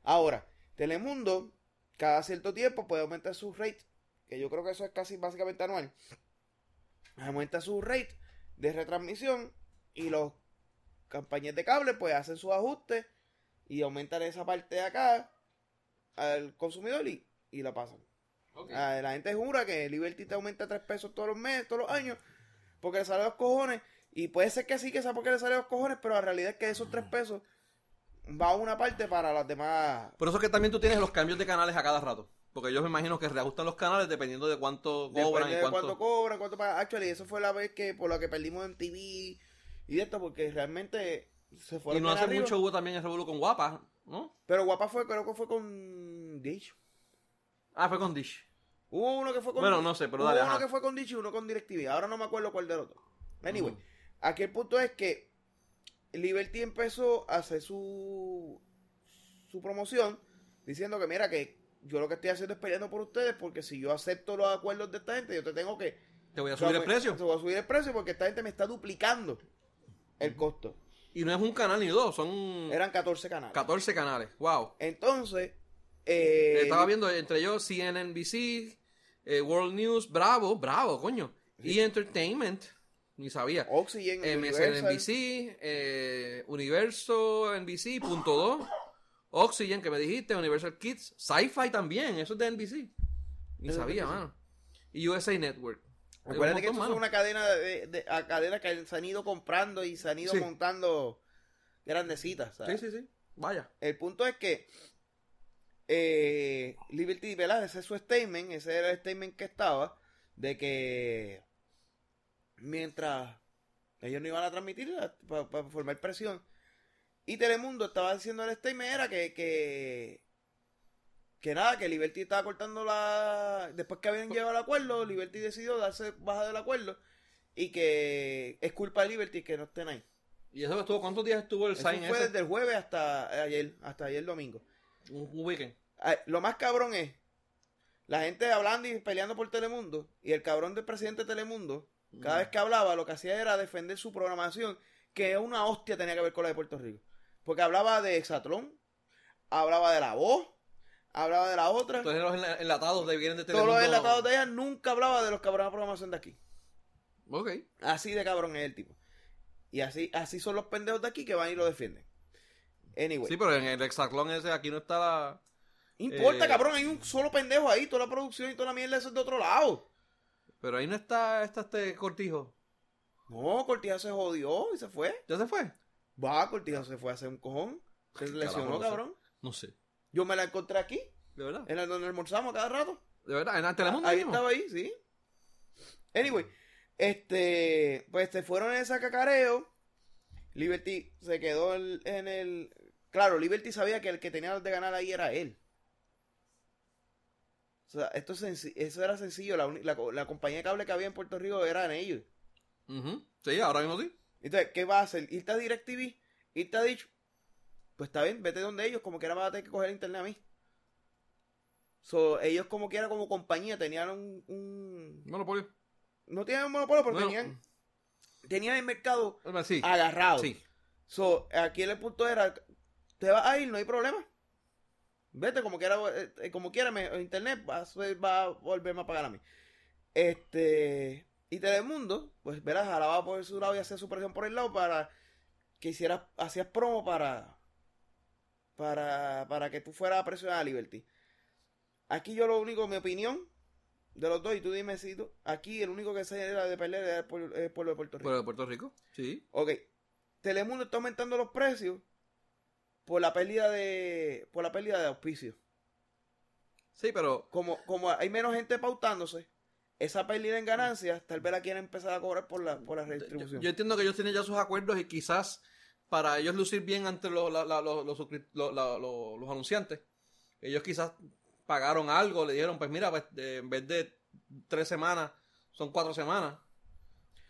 Ahora, Telemundo, cada cierto tiempo puede aumentar su rate. Que yo creo que eso es casi básicamente anual. Aumenta su rate de retransmisión y los compañías de cable pues hacen sus ajustes y aumentan esa parte de acá al consumidor y, y la pasan. Ah, la gente jura que Liberty te aumenta 3 pesos todos los meses, todos los años, porque le sale los cojones. Y puede ser que sí, que sea porque le sale los cojones, pero la realidad es que esos 3 pesos va a una parte para las demás. Por eso es que también tú tienes los cambios de canales a cada rato. Porque ellos me imagino que reajustan los canales dependiendo de cuánto cobran Depende y de cuánto. cuánto cobran, cuánto pagan. Actually, eso fue la vez que por la que perdimos en TV y esto, porque realmente se Y fueron no bien hace arriba. mucho hubo también el revuelo con Guapa, ¿no? Pero guapa fue, creo que fue con Dish. Ah, fue con Dish. Hubo uno que fue con Bueno, no sé, pero hubo dale, uno ajá. que fue con Dish y uno con DirecTV. Ahora no me acuerdo cuál del otro. Anyway, Ujú. aquí el punto es que Liberty empezó a hacer su su promoción diciendo que mira que yo lo que estoy haciendo es peleando por ustedes porque si yo acepto los acuerdos de esta gente, yo te tengo que Te voy a subir el precio. Te voy a subir el precio porque esta gente me está duplicando el costo. Y no es un canal ni dos, son Eran 14 canales. 14 canales. Wow. Entonces, eh, Estaba viendo entre ellos CNNBC, eh, World News, Bravo, Bravo, coño. Y Entertainment, ni sabía. Oxygen, Universal, MSNBC, eh, Universo NBC, punto 2, Oxygen, que me dijiste, Universal Kids, Sci-Fi también, eso es de NBC. Ni Eso sabía, mano. Y USA Network. Acuérdate que esto es una cadena de, de- a cadena que se han ido comprando y se han ido Sí. montando grandecitas. ¿sabes? Sí, sí, sí. Vaya. El punto es que eh, Liberty, ¿verdad? Ese es su statement, ese era el statement que estaba, de que mientras ellos no iban a transmitir para formar presión, y Telemundo estaba diciendo el statement era que, que, que nada, que Liberty estaba cortando la... Después que habían llegado al acuerdo, Liberty decidió darse baja del acuerdo y que es culpa de Liberty que no estén ahí. ¿Y eso estuvo? ¿Cuántos días estuvo el Eso sign fue ese? desde el jueves hasta ayer, hasta ayer domingo. Un un weekend. Ah, Lo más cabrón es la gente hablando y peleando por Telemundo y el cabrón del presidente de Telemundo, cada vez que hablaba, lo que hacía era defender su programación, que una hostia tenía que ver con la de Puerto Rico. Porque hablaba de Exatlón, hablaba de la voz, hablaba de la otra. Entonces los enla- enlatados de vienen de Todos Telemundo. los enlatados de ella nunca hablaba de los cabrones de programación de aquí. Ok. Así de cabrón es el tipo. Y así, así son los pendejos de aquí que van y lo defienden. Anyway. Sí, pero en el hexatlón ese aquí no está la... Importa, eh, cabrón, hay un solo pendejo ahí, toda la producción y toda la mierda eso es de otro lado. Pero ahí no está, está este cortijo. No, Cortija se jodió y se fue. ¿Ya se fue? Va, Cortija se fue a hacer un cojón. Se lesionó, cabrón. No sé. Yo me la encontré aquí, ¿De verdad? en la donde almorzamos cada rato. ¿De verdad? ¿En el Telemundo ahí mismo? estaba ahí, sí. Anyway, este, pues se fueron en ese cacareo. Liberty se quedó en, en el... Claro, Liberty sabía que el que tenía de ganar ahí era él. O sea, esto es eso era sencillo. La, la, la compañía de cable que había en Puerto Rico eran ellos. Ujú. Sí, ahora mismo sí. Entonces, ¿qué va a hacer? ¿Irte a DirecTV? ¿Irte a Dish? Pues está bien, vete donde ellos, como quiera vas a tener que coger internet a mí. So, ellos como quiera, como compañía, tenían un... un- Monopolio. No tenían un monopolio, pero tenían, tenían el mercado Sí. agarrado. Sí. So, aquí el punto era, te vas a ir, no hay problema. Vete como quiera, eh, como quiera, me- internet va va a volverme a pagar a mí. Este, y Telemundo, pues verás, jalaba por su lado y hacía su presión por el lado para que hicieras, hacías promo para, para, para que tú fueras a presionar a Liberty. Aquí yo lo único, mi opinión de los dos, y tú dime si tú, aquí el único que se era de perder era el pueblo, el pueblo de Puerto Rico. Pero de Puerto Rico, sí. Ok. Telemundo está aumentando los precios por la pérdida de por la pérdida de auspicio. Sí, pero Como como hay menos gente pautándose, esa pérdida en ganancias tal vez la quieren empezar a cobrar por la por la redistribución. yo entiendo que ellos tienen ya sus acuerdos y quizás para ellos lucir bien ante los, la- la- los, anunciantes, ellos quizás pagaron algo, le dijeron, pues mira, pues, de- en vez de tres semanas, son cuatro semanas.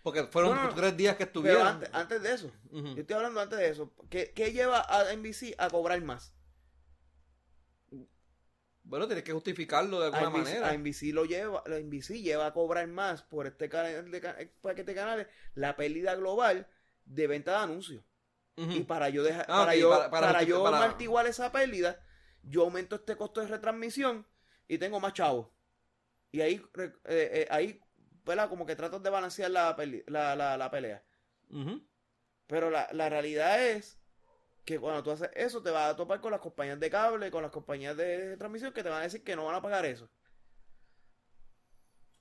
Porque fueron No, no, tres días que Pero estuvieron. antes, antes de eso, yo estoy hablando antes de eso. ¿Qué, qué lleva a NBC a cobrar más? Bueno, tienes que justificarlo de alguna a NBC, manera. a NBC lo lleva, la NBC lleva a cobrar más por este canal de paquete de canales la pérdida global de venta de anuncios. Y para yo dejar, Ah, para yo, para- para para yo amortiguar esa pérdida, yo aumento este costo de retransmisión y tengo más chavos. Y ahí, eh, eh, ahí, ¿verdad? Como que trato de balancear la, la, la, la pelea. Pero la, la realidad es que cuando tú haces eso, te vas a topar con las compañías de cable, con las compañías de transmisión que te van a decir que no van a pagar eso.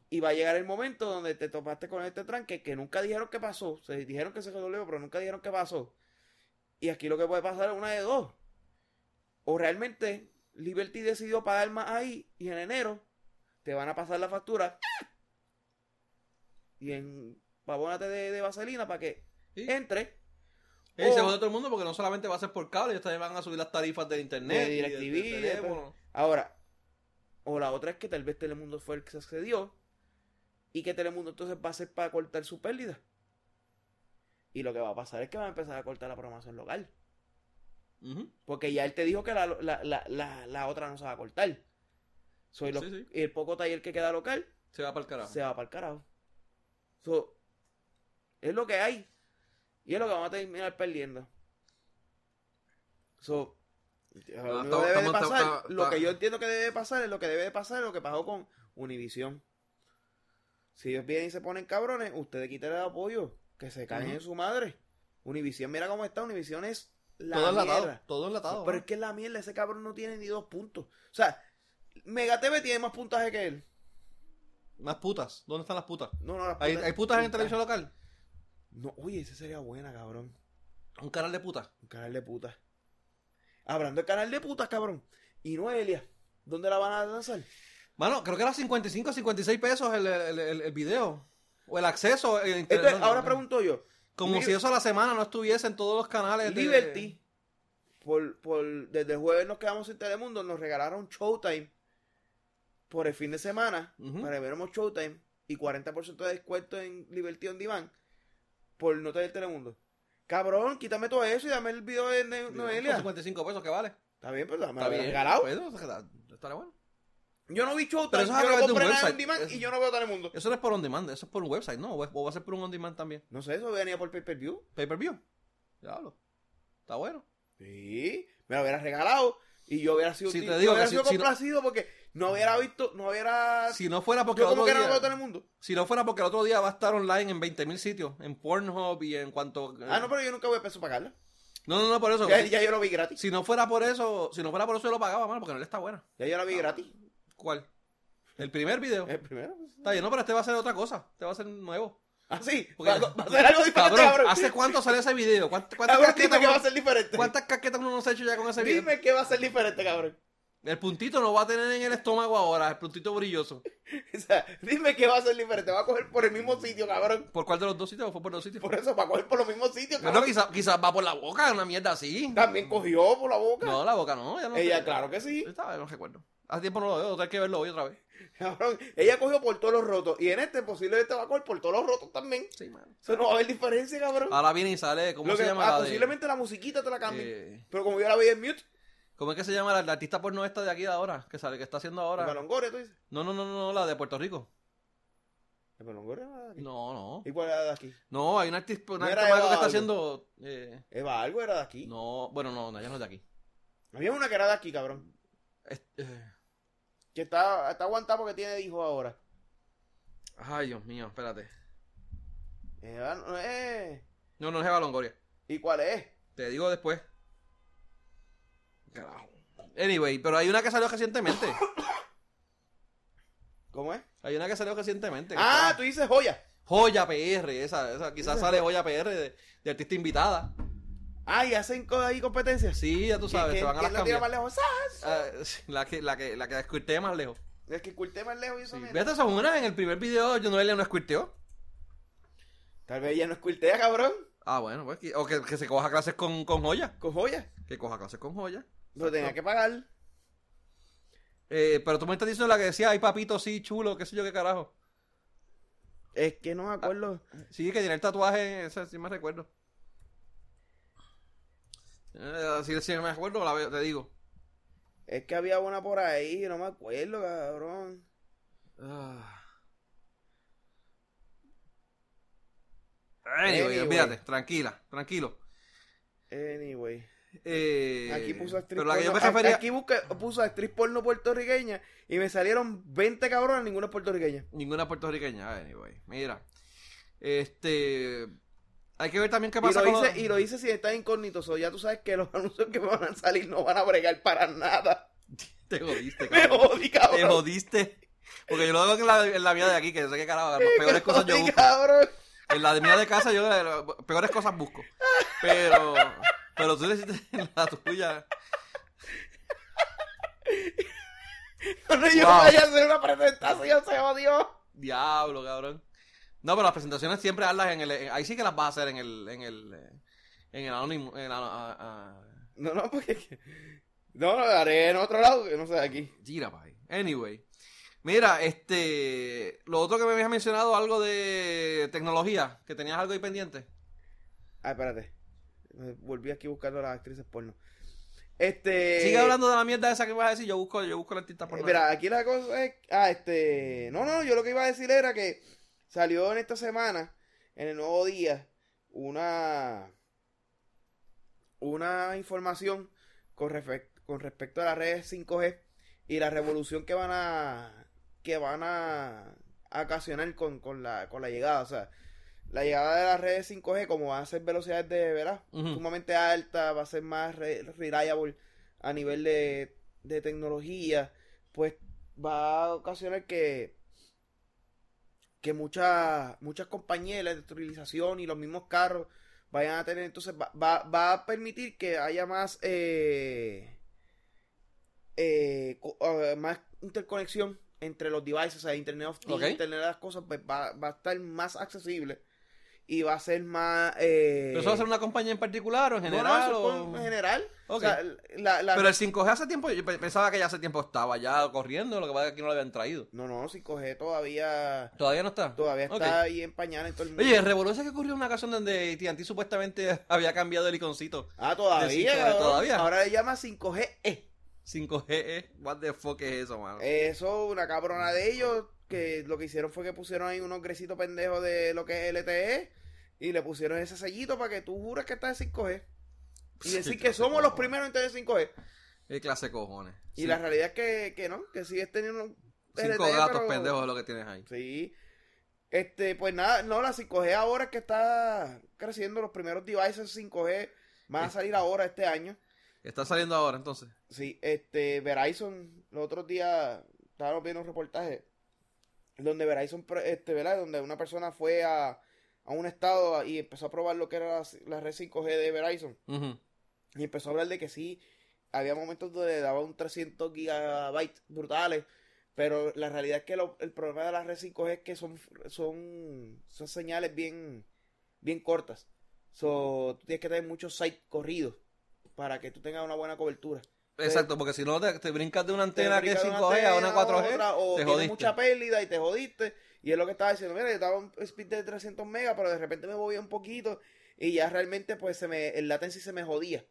Y va a llegar el momento donde te topaste con este tranque que nunca dijeron que pasó. Se dijeron que se resolvió, pero nunca dijeron que pasó. Y aquí lo que puede pasar es una de dos. O realmente Liberty decidió pagar más ahí y en enero te van a pasar la factura y en pavónate de, de vaselina para que Sí. entre Y se jode todo el mundo porque no solamente va a ser por cable, ellos también van a subir las tarifas de internet. De y DirecTV, de de- teléfono. Ahora, o la otra es que tal vez Telemundo fue el que se accedió y que Telemundo entonces va a ser para cortar su pérdida. Y lo que va a pasar es que va a empezar a cortar la programación local. Porque ya él te dijo que la, la, la, la, la otra no se va a cortar. Soy los- Sí, sí. Y el poco taller que queda local Se va para el carajo. se va para el carajo. So, es lo que hay. Y es lo que vamos a terminar perdiendo. So, lo que estamos- debe de estamos- pasar, estamos- lo que está- yo entiendo que debe pasar es lo que debe de pasar es lo que pasó con Univision. Si ellos vienen y se ponen cabrones, ustedes quiten el apoyo, que se caen en su madre. Univision, mira cómo está, Univision es la todo enlatado. mierda. Todo enlatado. Pero ¿no? es que la mierda, ese cabrón no tiene ni dos puntos. O sea, Mega TV tiene más puntaje que él. Más putas. ¿Dónde están las putas? No, no, las ¿Hay, putas- hay putas en puntaje. televisión local? No, oye, esa sería buena, cabrón. Un canal de putas. Un canal de putas. Hablando de canal de putas, cabrón. Y Noelia, ¿dónde la van a lanzar? Mano, creo que era 55, 56 pesos el, el, el, el video. O el acceso. Entonces, No, ahora no. pregunto yo. Como si eso a la semana no estuviese en todos los canales. de- Liberty, por, por, desde el jueves nos quedamos sin Telemundo, nos regalaron Showtime por el fin de semana, Ujú. para que Showtime y 40% de descuento en Liberty On Demand por no tener Telemundo. Cabrón, quítame todo eso y dame el video de Ne- Noelia. 55 pesos que vale. Está bien, pero me Está lo bien. regalado. Pues, eso está- estará bueno. Yo no vi Pero Showtime, eso es a yo través no de un compré nada en website. Demand y yo no veo Telemundo. Eso no es por on demand, eso es por un website, ¿no? O, es- o va a ser por un on demand también. No sé, eso venía por pay-per-view. Pay per view. Diablo. Está bueno. Sí, me lo hubiera regalado y yo hubiera sido, Si te yo digo hubiera que si- sido si no- complacido porque no hubiera visto, no hubiera... Si no fuera porque yo el otro que no día, veo Telemundo. si no fuera porque el otro día va a estar online en 20.000 sitios, en Pornhub y en cuanto Ah, no, pero yo nunca voy a peso pagarla. no, no, no, por eso. Ya, ya yo lo vi gratis. si no fuera por eso, si no fuera por eso yo lo pagaba, mano, porque no le está buena. Ya yo la vi gratis. ¿Cuál? El primer video. El primero. pues. Está bien, no, pero este va a ser otra cosa. Este va a ser nuevo. Ah, sí. Porque- Va, va a ser algo diferente, Cabrón. ¿hace cuánto salió ese video? ¿Cuántas, casquetas que va a ser diferente. ¿Cuántas casquetas uno no se ha hecho ya con ese video? Dime que va a ser diferente, cabrón. El puntito no va a tener en el estómago ahora, el puntito brilloso. [laughs] O sea, dime que va a ser diferente. Va a coger por el mismo sitio, cabrón. ¿Por cuál de los dos sitios? ¿O fue por los sitios? Por eso, va a coger por los mismos sitios, No, cabrón. quizás quizás va por la boca, una mierda así. También cogió por la boca. No, la boca no. Ya no Ella, sé. claro que sí. Estaba, no recuerdo. Hace tiempo no lo veo, tengo que verlo hoy otra vez. [laughs] Cabrón, ella cogió por todos los rotos. Y en este posiblemente va a coger por todos los rotos también. Sí, mano. Eso no va a haber diferencia, cabrón. Ahora viene y sale, ¿cómo Lo se que- llama ah, la de- posiblemente la musiquita te la cambie. eh, Pero como yo la veía en mute, ¿Cómo es que se llama la, la artista porno esta de aquí de ahora? Que sale, que está haciendo ahora. de Longoria, tú dices. No, no, no, no, no, la de Puerto Rico. De Longoria era de aquí. No, no. ¿Y cuál era de aquí? No, hay una artista, una No era artista Eva que está algo. haciendo. eh, Eva algo era de aquí. no, bueno, no, no, ella no es de aquí. Había una que era de aquí, cabrón. Es- eh, Que está, está aguantado porque tiene hijos ahora. Ay, Dios mío, espérate. Ah, no. No, no es Eva Longoria. ¿Y cuál es? Te digo después. Carajo. Anyway, pero hay una que salió recientemente. [coughs] ¿Cómo es? Hay una que salió recientemente. Ah, tú dices joya. Joya PR, esa, esa quizás sale Joya PR de, de artista invitada. Ah, y hacen ahí competencias. Sí, ya tú sabes, ¿Quién- se van a las la tira más lejos? ¡Sas! Ah, sí, la que, la que, la que más lejos. Es que culté más lejos y eso Sí. Vete esa una, en el primer video yo no no squirteó. Tal vez ella no es cultea, cabrón. Ah, bueno, pues, o que, que se coja clases con, con Joya. Con joya. Que coja clases con Joya. Lo tenía que pagar. Eh, pero tú me estás diciendo la que decía, ay papito, sí, chulo, qué sé yo, qué carajo. Es que no me acuerdo. Sí, que tiene el tatuaje, ese sí me recuerdo. Eh, si si me acuerdo, la veo, te digo. Es que había una por ahí, no me acuerdo, cabrón. Ah. Anyway, Anyway. olvídate, tranquila, tranquilo. Anyway. Eh, Aquí puso actriz yo me porno- refería, Aquí busca- puso actriz porno puertorriqueña y me salieron 20 cabrones, ninguna puertorriqueña. ninguna puertorriqueña, anyway. Mira, este, hay que ver también qué Y pasa lo, con hice, los- y lo hice si está incógnito. so ya tú sabes que los [laughs] anuncios que me van a salir no van a bregar para nada. [laughs] Te jodiste, [laughs] Me cabrón. jodí, Te cabrón. jodiste. Porque yo lo hago en la, en la mía de aquí, que sé que carajo, las Me peores cosas yo jodí, busco. cabrón. En la de mía de casa yo eh, peores cosas busco. Pero, pero tú deciste en la tuya. Cuando yo Wow. vaya a hacer una presentación, se jodió. Diablo, cabrón. No, pero las presentaciones siempre hazlas en el. en- ahí sí que las vas a hacer en el. En el. eh, En el anónimo. En el, a- a- No, no, porque. No, lo haré en otro lado, que no sé, aquí. Gira. Anyway. Mira, este. Lo otro que me habías mencionado, algo de tecnología, que tenías algo ahí pendiente. Ah, espérate. Me Volví aquí buscando a las actrices porno. Este. Sigue hablando de la mierda esa que vas a decir. Yo busco, yo busco la artista por Eh, Mira, aquí la cosa es. Ah, este. No, no, yo lo que iba a decir era que salió en esta semana, en el nuevo día, una. Una información con, con respecto a las redes 5G y la revolución que van a. que van a, a ocasionar con, con la, con la llegada. O sea, la llegada de las redes 5G, como van a ser velocidades de, ¿verdad? Sumamente altas, va a ser más re- reliable a nivel de, de tecnología, pues va a ocasionar que que muchas muchas compañías de la y los mismos carros vayan a tener entonces va, va, va a permitir que haya más eh, eh, eh, más interconexión entre los devices, o sea, Internet of Things. Internet de las cosas, pues va, va a estar más accesible y va a ser más... Eh, ¿Pero eso va a ser una compañía en particular o en general? no, o- en general. O Ok. sea, la, la- Pero el 5G hace tiempo, yo pe- pensaba que ya hace tiempo estaba ya corriendo, lo que pasa es que aquí no lo habían traído. No, no, si coge todavía... ¿Todavía no está? Todavía está ahí en pañales en todo el mundo. Oye, que ocurrió en una ocasión donde AT&T supuestamente [laughs] había cambiado el iconcito. ah, todavía, 5G, todavía. Ahora le llama 5G. 5G, eh, what the fuck es eso, mano? Eso, una cabrona de ellos, que lo que hicieron fue que pusieron ahí unos grecitos pendejos de lo que es LTE y le pusieron ese sellito para que tú jures que estás en 5G. Y Sí, decir que somos los primeros en tener 5G. ¿Qué clase de cojones? Y Sí, la realidad es que, que no, que sigues teniendo un Cinco gatos pero- pendejos es lo que tienes ahí. Sí. Este, pues nada, no, la 5G ahora es que está creciendo, los primeros devices 5G van a salir ahora este año. Está saliendo ahora, entonces. Sí, este, Verizon, los otros días estábamos viendo un reportaje donde Verizon, este, ¿verdad? Donde una persona fue a, a un estado y empezó a probar lo que era la, la red 5G de Verizon. Y empezó a hablar de que sí, había momentos donde daba un 300 gigabytes brutales, pero la realidad es que lo- el problema de la red 5G es que son, son, son señales bien, bien cortas. So, tú tienes que tener muchos sites corridos para que tú tengas una buena cobertura. Exacto, porque si no te, te brincas de una antena Te que es brincas 5G de a una una antena 4G, otra, o te jodiste. mucha pérdida y te jodiste. Y es lo que estaba diciendo, mira, yo estaba un speed de 300 megas, pero de repente me movía un poquito y ya realmente pues se me, el latency se me jodía.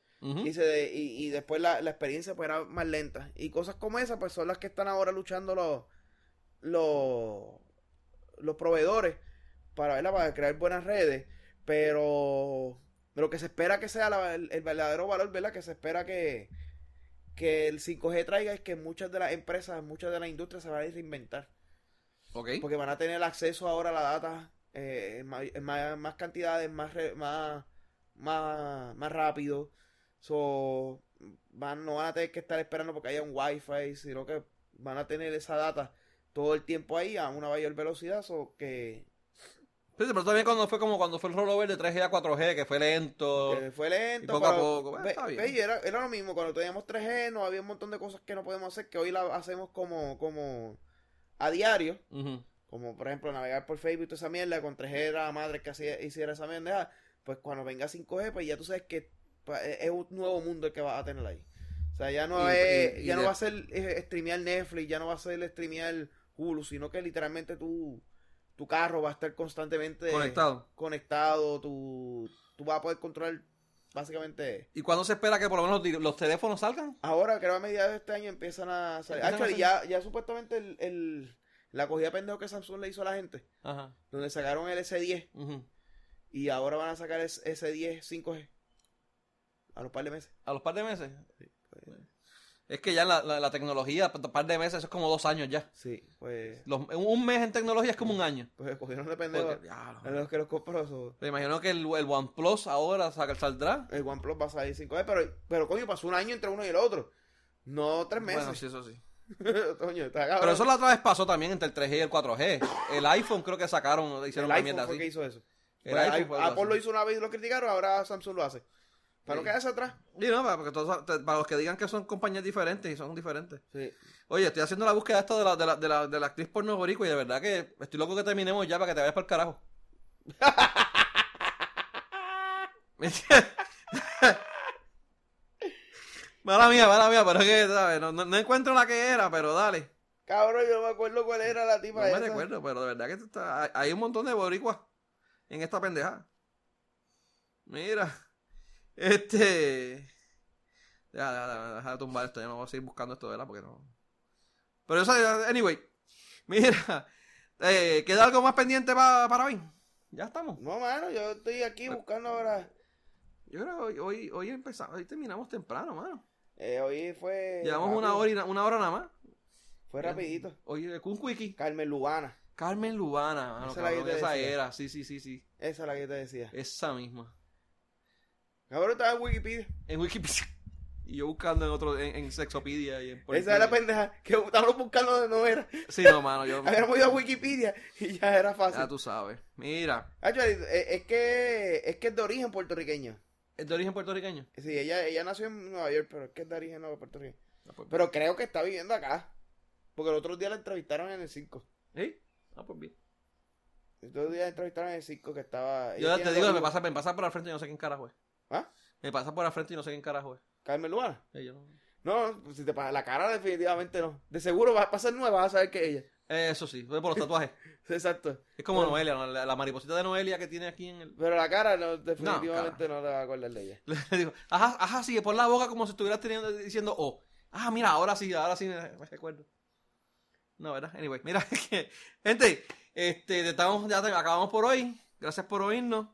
Y, se, y, y después la, la experiencia pues era más lenta. Y cosas como esas pues son las que están ahora luchando los, los, los proveedores para, ¿verdad? para crear buenas redes. Pero lo que se espera que sea la- el, el verdadero valor, ¿verdad? Que se espera que, que el 5G traiga es que muchas de las empresas, muchas de las industrias se van a reinventar. Ok. Porque van a tener acceso ahora a la data eh, en, en ma- más, cantidades, más, re- más, más, más rápido. So, van, no van a tener que estar esperando porque haya un wifi, sino que van a tener esa data todo el tiempo ahí a una mayor velocidad. So, que, Sí, pero también cuando fue como cuando fue el rollover de 3G a 4G, que fue lento. que fue lento. y poco a pero, poco, bueno, ve- está bien. ve, y era, era lo mismo. Cuando teníamos 3G, no había un montón de cosas que no podemos hacer que hoy la hacemos como, como a diario. Como por ejemplo navegar por Facebook y toda esa mierda, con 3G era la madre que hacía, hiciera esa mierda, pues cuando venga 5G, pues ya tú sabes que pues, es un nuevo mundo el que vas a tener ahí. O sea, ya no Y- es, y- y ya no va a ser eh, streamear Netflix, ya no va a ser streamear Hulu, sino que literalmente tu, tu carro va a estar constantemente Conectado. conectado, tu, tú vas a poder controlar básicamente... ¿Y cuándo se espera que por lo menos los, teléfonos salgan? Ahora, creo que a mediados de este año empiezan a salir. Empiezan a Actually, ya, ya supuestamente el, el- la cogida pendejo que Samsung le hizo a la gente, Ajá. donde sacaron el S10 Ujú. y ahora van a sacar el S10 5G a los par de meses. ¿A los par de meses? Pues, Es que ya la, la, la tecnología, un par de meses, eso es como dos años ya. sí, pues, Los- un mes en tecnología es como un año. pues cogieron de pendejo a los que los compró. so, Me imagino que el, el OnePlus ahora saca- saldrá. el OnePlus va a salir 5G, pero, pero coño, pasó un año entre uno y el otro. No tres meses. Bueno, sí, eso sí. [laughs] Pero eso la otra vez pasó también entre el 3G y el 4G. El iPhone creo que sacaron, el hicieron iPhone fue así. que hizo eso. El Pues, iPhone Apple lo hizo una vez y lo criticaron, ahora Samsung lo hace. Para no Sí. quedarse atrás. Y no, para, porque todos- para los que digan que son compañías diferentes y son diferentes. Sí. Oye, estoy haciendo la búsqueda esta de la, de la, de la, de la actriz porno boricua y de verdad que estoy loco que terminemos ya para que te vayas para el carajo. ¿Me [laughs] [laughs] mala mía, mala mía, pero es que, ¿sabes? No, no- no encuentro la que era, pero dale. Cabrón, yo no me acuerdo cuál era la No tipa me esa. recuerdo, pero de verdad que esto está, hay, hay un montón de boricuas en esta pendeja. Mira, este... Deja de tumbar esto, ya no voy a seguir buscando esto, ¿verdad? Porque no... Pero eso, anyway, mira, [laughs] eh, ¿queda algo más pendiente pa- para hoy? Ya estamos. No, mano, yo estoy aquí buscando ahora. Yo creo que hoy, hoy, hoy empezamos, hoy terminamos temprano, mano. Eh, hoy fue. Llevamos una hora, y na- una hora nada más. Fue rapidito. Hoy, con un quickie. Carmen Lubana. Carmen Lubana, mano, Esa es la que cabrón, te esa decía. era, sí, sí, sí, sí. Esa es la que te decía. Esa misma. Cabrón, estaba en Wikipedia. en Wikipedia [laughs] y yo buscando en otro en, en Sexopedia y en Esa es la pendeja que estábamos buscando donde no era. sí no mano yo [laughs] Habíamos ido a Wikipedia y ya era fácil. ya tú sabes mira Actually, es que es que es de origen puertorriqueño. es de origen puertorriqueño Sí, ella, ella nació en Nueva York, pero es que es de origen no, puertorriqueño. Ah, pues, Pero creo que está viviendo acá. Porque el otro día la entrevistaron en el 5. ¿Sí? ah pues bien El otro día la entrevistaron en el 5 que estaba. yo ya te digo me pasa me pasa por al frente y no sé quién carajo es ¿Ah? me pasa por al frente y no sé quién carajo es Carmen Lubana. Eh, yo no- No, pues si te pasa la cara, definitivamente no. De seguro va a pasar nueva, vas a saber que es ella. Eso sí por los [laughs] tatuajes Exacto. es como Noelia ¿no? la, la mariposita de Noelia que tiene aquí en el Pero la cara, no, definitivamente no, le va a acordar de ella. [laughs] le digo ajá ajá sí pon la boca como si estuvieras teniendo diciendo oh ah mira ahora sí ahora sí me, me recuerdo no verdad anyway mira [laughs] que gente este estamos ya te- acabamos por hoy gracias por oírnos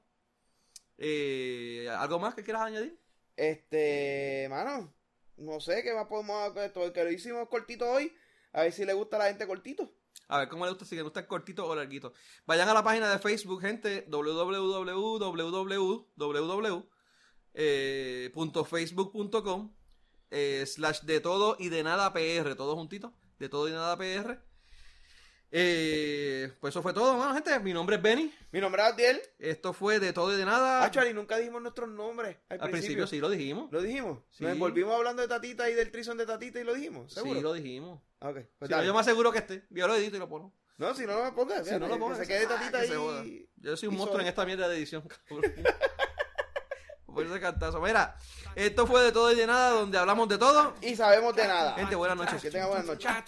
eh, algo más que quieras añadir Este, mano, no sé qué más podemos hacer con esto. Porque lo hicimos cortito hoy. A ver si le gusta a la gente cortito. A ver, ¿cómo le gusta? Si le gusta el cortito o larguito. Vayan a la página de Facebook, gente, www.facebook.com eh, slash de todo y de nada PR, todo juntito, de todo y nada PR. Eh, pues eso fue todo, mano, gente. Mi nombre es Benny. Mi nombre es Abdiel. Esto fue de todo y de nada. Actually, nunca dijimos nuestros nombres al, Al principio sí lo dijimos. ¿Lo dijimos? Sí. Nos envolvimos hablando de Tatita y del trison de Tatita y lo dijimos, ¿seguro? Sí lo dijimos. Ok, pues dale. yo me aseguro que esté. Yo lo edito y lo pongo. No, si no, me pongas. Si no lo que pongo, se quede Tatita que se ahí. Yo soy un monstruo en esta mierda de edición, [laughs] cabrón. Por ese cantazo. Mira, esto fue de todo y de nada, donde hablamos de todo. Y sabemos de nada. Gente, buenas noches. Que tenga buenas noches. noches.